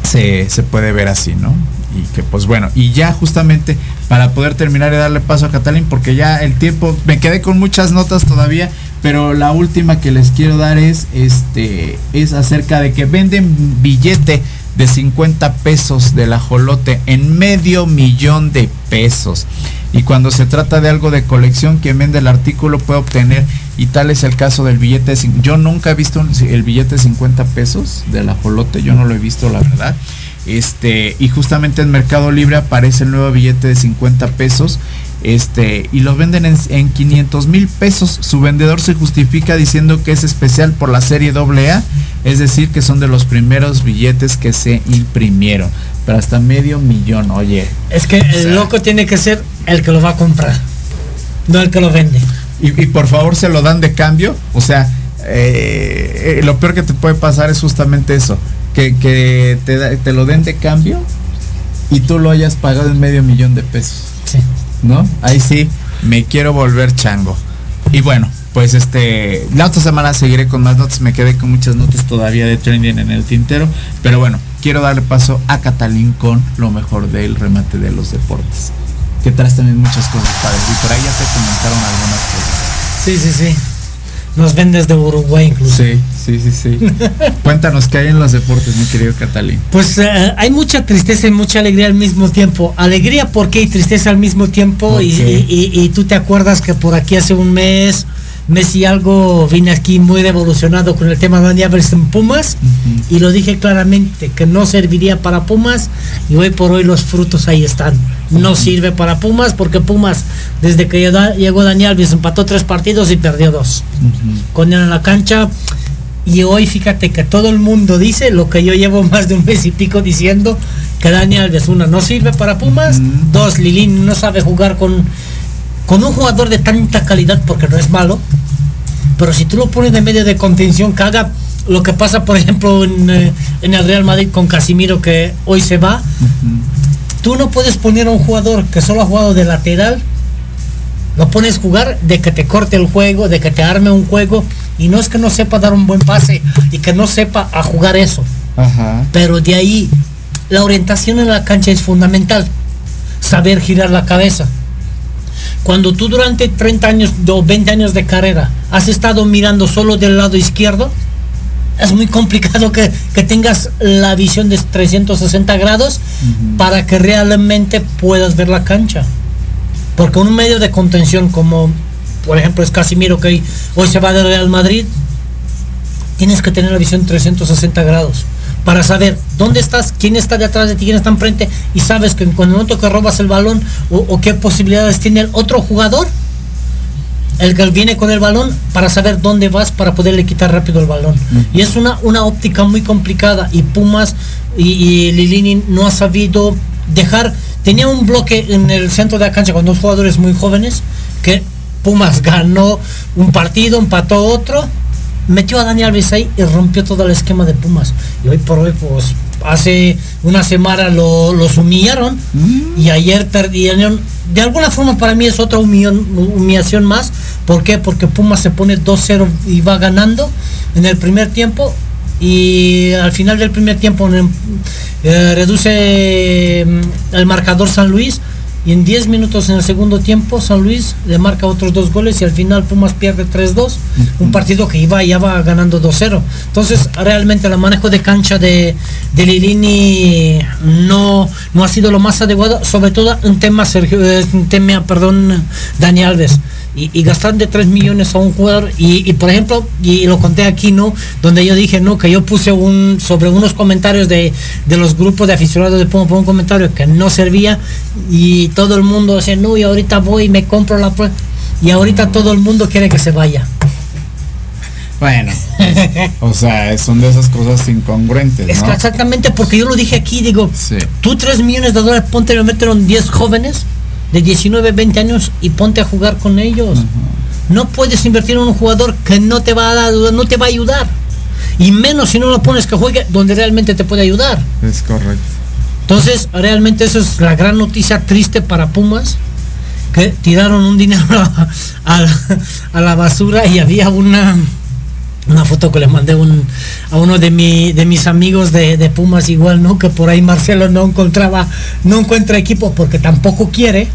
se, se puede ver así, ¿no? Y que pues bueno, y ya justamente para poder terminar y darle paso a Catalín, porque ya el tiempo, me quedé con muchas notas todavía, pero la última que les quiero dar es, este, es acerca de que venden billete de 50 pesos del ajolote en medio millón de pesos. Y cuando se trata de algo de colección, quien vende el artículo puede obtener, y tal es el caso del billete Yo nunca he visto el billete de 50 pesos del ajolote, yo no lo he visto, la verdad. Este, y justamente en Mercado Libre aparece el nuevo billete de 50 pesos. Este, y lo venden en, en 500 mil pesos. Su vendedor se justifica diciendo que es especial por la serie AA, es decir, que son de los primeros billetes que se imprimieron. Pero hasta medio millón, oye. Es que el sea- loco tiene que ser el que lo va a comprar, no el que lo vende. Y, y por favor se lo dan de cambio. O sea, eh, eh, lo peor que te puede pasar es justamente eso. Que, que te, da- te lo den de cambio y tú lo hayas pagado en medio millón de pesos. Sí. ¿No? Ahí sí, me quiero volver chango. Y bueno, pues este, la otra semana seguiré con más notas. Me quedé con muchas notas todavía de trending en el tintero. Pero bueno, quiero darle paso a Catalín con lo mejor del remate de los deportes. Que traes también muchas cosas padres. Y por ahí ya te comentaron algunas cosas. Sí, sí, sí. Nos vendes de Uruguay incluso. Sí, sí, sí, sí. [LAUGHS] Cuéntanos qué hay en los deportes, mi querido Catalín. Pues eh, hay mucha tristeza y mucha alegría al mismo tiempo. Alegría porque hay tristeza al mismo tiempo. Y, Ok. y- y- y tú te acuerdas que por aquí hace un mes, mes y algo, vine aquí muy revolucionado con el tema de Alves en Pumas. Y lo dije claramente, que no serviría para Pumas. Y hoy por hoy los frutos ahí están. No sirve para Pumas porque Pumas, desde que llegó- Dani Alves, empató tres partidos y perdió dos. Con él en la cancha. Y hoy fíjate que todo el mundo dice lo que yo llevo [LAUGHS] más de un mes y pico diciendo, que Dani Alves, una, no sirve para Pumas, dos, Lilín no sabe jugar con, con un jugador de tanta calidad porque no es malo, pero si tú lo pones de medio de contención, que haga lo que pasa, por ejemplo, en, eh, en el Real Madrid con Casimiro, que hoy se va, tú no puedes poner a un jugador que solo ha jugado de lateral, lo pones jugar de que te corte el juego, de que te arme un juego, y no es que no sepa dar un buen pase y que no sepa a jugar eso, Ajá. pero de ahí la orientación en la cancha es fundamental. Saber girar la cabeza. Cuando tú durante 30 años o 20 años de carrera has estado mirando solo del lado izquierdo, es muy complicado que, tengas la visión de 360 grados para que realmente puedas ver la cancha. Porque un medio de contención como, por ejemplo, es Casimiro que hoy se va del Real Madrid, tienes que tener la visión 360 grados para saber dónde estás, quién está detrás de ti, quién está enfrente y sabes que cuando no que robas el balón o, qué posibilidades tiene el otro jugador, el que viene con el balón para saber dónde vas para poderle quitar rápido el balón. Y es una, una óptica muy complicada y Pumas y, Lilini no ha sabido dejar, tenía un bloque en el centro de la cancha con dos jugadores muy jóvenes que Pumas [LAUGHS] ganó un partido, empató otro metió a Daniel Alves ahí y rompió todo el esquema de Pumas. Y hoy por hoy, pues, hace una semana los humillaron mm. y ayer perdieron. De alguna forma para mí es otra humillación más. ¿Por qué? Porque Pumas se pone 2-0 y va ganando en el primer tiempo y al final del primer tiempo eh, reduce mm, el marcador San Luis y en 10 minutos en el segundo tiempo San Luis le marca otros dos goles y al final Pumas pierde 3-2, un partido que iba ya va ganando 2-0. Entonces realmente el manejo de cancha de, de Lilini no, no ha sido lo más adecuado, sobre todo en tema Sergio, en tema, perdón, Dani Alves y, gastar de 3 millones a un jugador. Y, por ejemplo y lo conté aquí no donde yo dije no que yo puse un sobre unos comentarios de, los grupos de aficionados de por un comentario que no servía y todo el mundo decía no y ahorita voy y me compro la y ahorita todo el mundo quiere que se vaya. Bueno, o sea, son de esas cosas incongruentes. Es exactamente porque yo lo dije aquí, digo, tú 3 millones de dólares, ponte y metieron 10 jóvenes de 19, 20 años y ponte a jugar con ellos. No puedes invertir en un jugador que no te va a dar, no te va a ayudar. Y menos si no lo pones que juegue donde realmente te puede ayudar. Es correcto. Entonces, realmente eso es la gran noticia triste para Pumas, que tiraron un dinero [LAUGHS] a la basura y había una una foto que le mandé a uno de, mi, de mis amigos de, Pumas igual, ¿no? Que por ahí Marcelo no encontraba, no encuentra equipo porque tampoco quiere,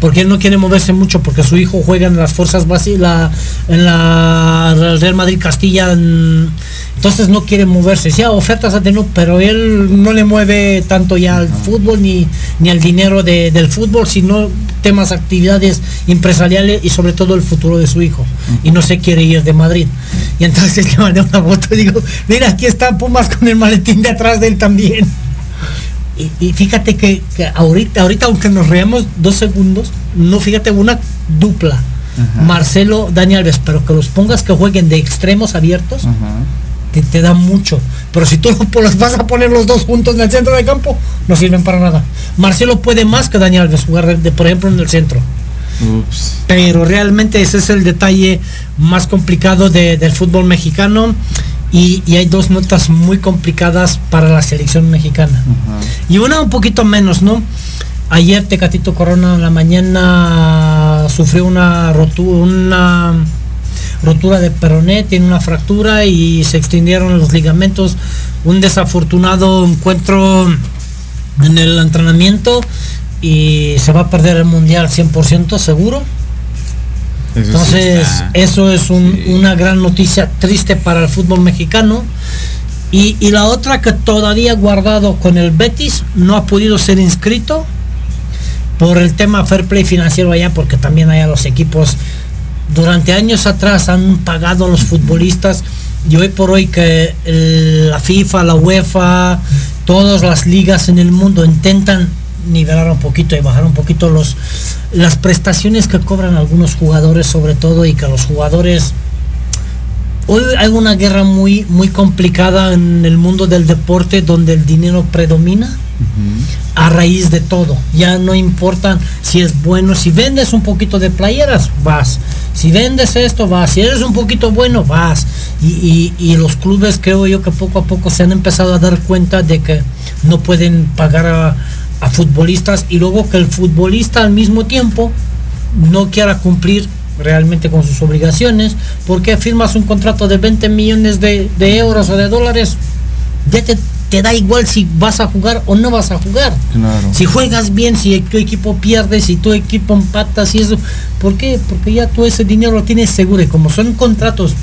porque él no quiere moverse mucho porque su hijo juega en las fuerzas básicas, en la Real Madrid Castilla, entonces no quiere moverse. Sí, ofertas de no, pero él no le mueve tanto ya al fútbol ni, ni al dinero del fútbol, sino temas, actividades empresariales y sobre todo el futuro de su hijo. Y no se quiere ir de Madrid. Y entonces [LAUGHS] le mandé una foto y digo, mira, aquí está Pumas con el maletín de atrás de él también. Y, fíjate que, ahorita, ahorita, aunque nos reamos dos segundos, no fíjate una dupla. Marcelo, Dani Alves, pero que los pongas que jueguen de extremos abiertos, que te da mucho. Pero si tú los vas a poner los dos juntos en el centro de campo, no sirven para nada. Marcelo puede más que Dani Alves jugar, de, por ejemplo, en el centro. Pero realmente ese es el detalle más complicado del fútbol mexicano. Y, hay dos notas muy complicadas para la selección mexicana. Y una un poquito menos, ¿no? Ayer Tecatito Corona en la mañana sufrió una rotura, una rotura de peroné, tiene una fractura y se extendieron los ligamentos. Un desafortunado encuentro en el entrenamiento y se va a perder el mundial 100% seguro. Entonces, eso es una gran noticia triste para el fútbol mexicano. Y, la otra que todavía guardado con el Betis, no ha podido ser inscrito por el tema fair play financiero allá, porque también allá los equipos durante años atrás han pagado a los futbolistas y hoy por hoy que la FIFA, la UEFA, todas las ligas en el mundo intentan nivelar un poquito y bajar un poquito los las prestaciones que cobran algunos jugadores sobre todo y que los jugadores hoy hay una guerra muy muy complicada en el mundo del deporte donde el dinero predomina a raíz de todo. Ya no importa si es bueno si vendes un poquito de playeras vas. Si vendes esto vas. Si eres un poquito bueno vas. Y, y los clubes creo yo que poco a poco se han empezado a dar cuenta de que no pueden pagar a, a futbolistas y luego que el futbolista al mismo tiempo no quiera cumplir realmente con sus obligaciones, porque firmas un contrato de 20 millones de, euros o de dólares, ya te te da igual si vas a jugar o no vas a jugar. Si juegas bien, si tu equipo pierde, si tu equipo empatas y eso. ¿Por qué? Porque ya todo ese dinero lo tienes seguro y como son contratos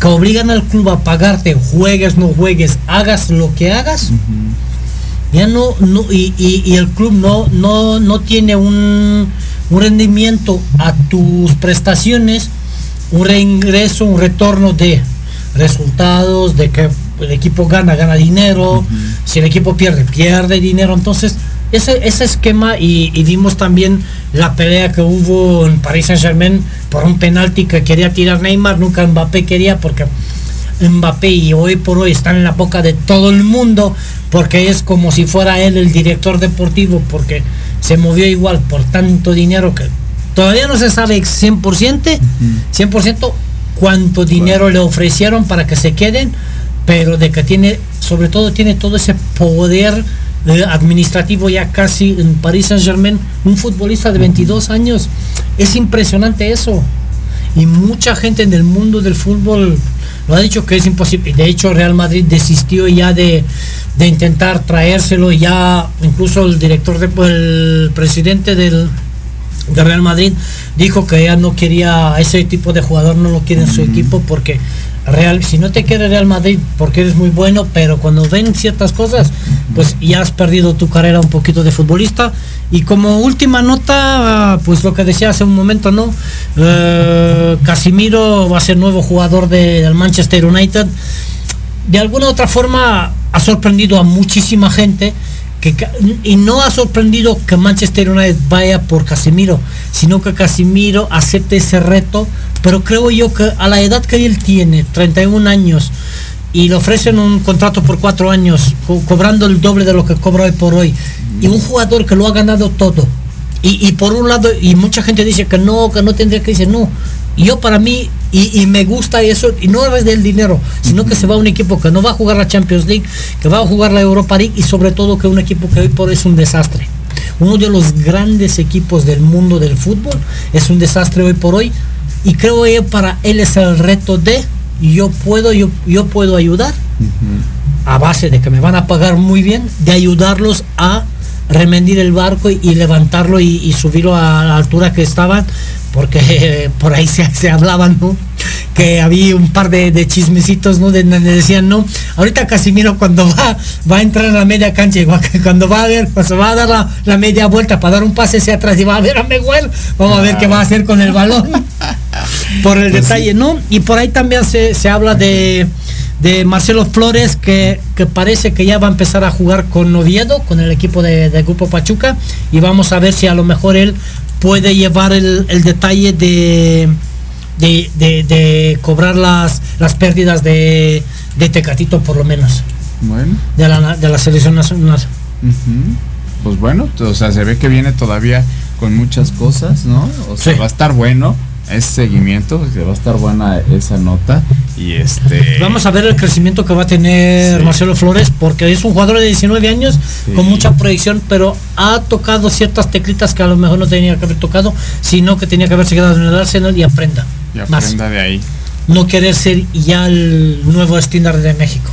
que obligan al club a pagarte, juegues, no juegues, hagas lo que hagas, ya no, no y, el club no, no, no tiene un, un rendimiento a tus prestaciones, un reingreso, un retorno de resultados, de que el equipo gana, gana dinero, si el equipo pierde, pierde dinero. Entonces, ese, ese esquema y, vimos también la pelea que hubo en Paris Saint Germain por un penalti que quería tirar Neymar, nunca Mbappé quería porque Mbappé y hoy por hoy están en la boca de todo el mundo porque es como si fuera él el director deportivo porque se movió igual por tanto dinero que todavía no se sabe 100%, 100% cuánto dinero le ofrecieron para que se queden pero de que tiene, sobre todo tiene todo ese poder eh, administrativo ya casi en París Saint Germain, un futbolista de 22 años. Es impresionante eso. Y mucha gente en el mundo del fútbol lo ha dicho que es imposible. De hecho, Real Madrid desistió ya de, intentar traérselo. Ya incluso el director, de, el presidente del, de Real Madrid dijo que ya no quería ese tipo de jugador, no lo quiere en su equipo porque Real, si no te quiere Real Madrid porque eres muy bueno, pero cuando ven ciertas cosas, pues ya has perdido tu carrera un poquito de futbolista. Y como última nota, pues lo que decía hace un momento, ¿no? Eh, Casimiro va a ser nuevo jugador del Manchester United. De alguna otra forma ha sorprendido a muchísima gente y no ha sorprendido que Manchester United vaya por Casemiro, sino que Casemiro acepte ese reto, pero creo yo que a la edad que él tiene, 31 años, y le ofrecen un contrato por cuatro años, cobrando el doble de lo que cobra hoy por hoy, y un jugador que lo ha ganado todo, y, por un lado, y mucha gente dice que no, que no tendría que decir no, yo para mí, y, me gusta eso, y no es del dinero, sino que se va a un equipo que no va a jugar la Champions League, que va a jugar la Europa League y sobre todo que un equipo que hoy por hoy es un desastre. Uno de los grandes equipos del mundo del fútbol es un desastre hoy por hoy. Y creo que para él es el reto de yo puedo, yo, yo puedo ayudar a base de que me van a pagar muy bien, de ayudarlos a remendir el barco y, levantarlo y, subirlo a la altura que estaban porque [LAUGHS] por ahí se, se, hablaban, ¿no? Que había un par de, chismecitos, ¿no? De, decían, no, ahorita Casimiro cuando va, va a entrar en la media cancha, que [LAUGHS] cuando va a ver, pues va a dar la, media vuelta para dar un pase hacia atrás y va a ver a Miguel, vamos a ver qué va a hacer con el balón. [LAUGHS] por el pues detalle, ¿no? Y por ahí también se, habla de, de Marcelo Flores, que, parece que ya va a empezar a jugar con Oviedo, con el equipo de, de Grupo Pachuca, y vamos a ver si a lo mejor él puede llevar el, detalle de, de, cobrar las, las pérdidas de, de Tecatito por lo menos. Bueno. De la, de la selección nacional. Pues bueno, o sea, se ve que viene todavía con muchas cosas, ¿no? O sea, va a estar bueno ese seguimiento, que va a estar buena esa nota. Y este. Vamos a ver el crecimiento que va a tener Marcelo Flores, porque es un jugador de 19 años con mucha proyección, pero ha tocado ciertas teclitas que a lo mejor no tenía que haber tocado, sino que tenía que haberse quedado en el Arsenal y aprenda. Y aprenda de ahí. No querer ser ya el nuevo estándar de México.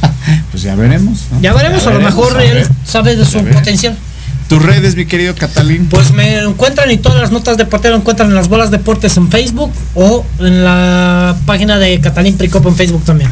[LAUGHS] pues ya veremos. Ya veremos, a lo mejor él sabe de su potencial. Tus redes, mi querido Catalín. Pues me encuentran y todas las notas de portero encuentran en las bolas deportes en Facebook o en la página de Catalín Pricop en Facebook también.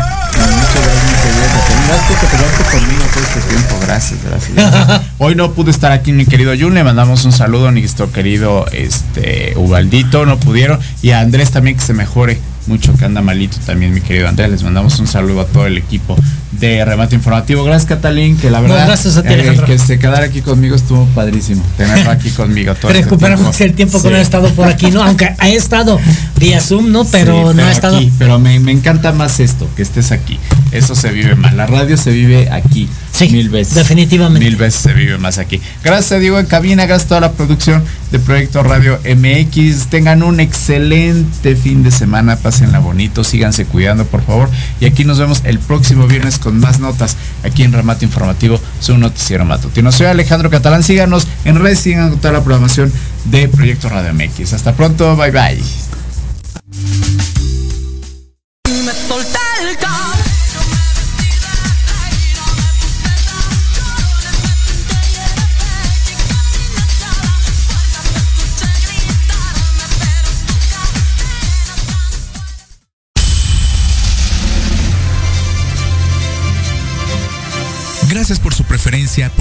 Gracias, gracias. [LAUGHS] Hoy no pude estar aquí mi querido Jun, le mandamos un saludo a nuestro querido este Ubaldito, no pudieron. Y a Andrés también que se mejore mucho que anda malito también, mi querido Andrés. Les mandamos un saludo a todo el equipo de Remate Informativo. Gracias, Catalín, que la verdad, gracias a ti, eh, que se quedara aquí conmigo estuvo padrísimo. Tenerlo aquí conmigo todo este Recuperamos el tiempo que no he estado por aquí, ¿no? Aunque ha estado vía Zoom, ¿no? Pero, no ha estado. pero me, me, encanta más esto, que estés aquí. Eso se vive más. La radio se vive aquí. Sí, mil veces. Definitivamente. Mil veces se vive más aquí. Gracias, Diego, en cabina. Gracias a toda la producción de Proyecto Radio MX. Tengan un excelente fin de semana. Pásenla bonito. Síganse cuidando, por favor. Y aquí nos vemos el próximo viernes con más notas aquí en Remate Informativo, su noticiero matutino. Soy Alejandro Catalán. Síganos en redes. Sigan toda la programación de Proyecto Radio MX. Hasta pronto. Bye bye.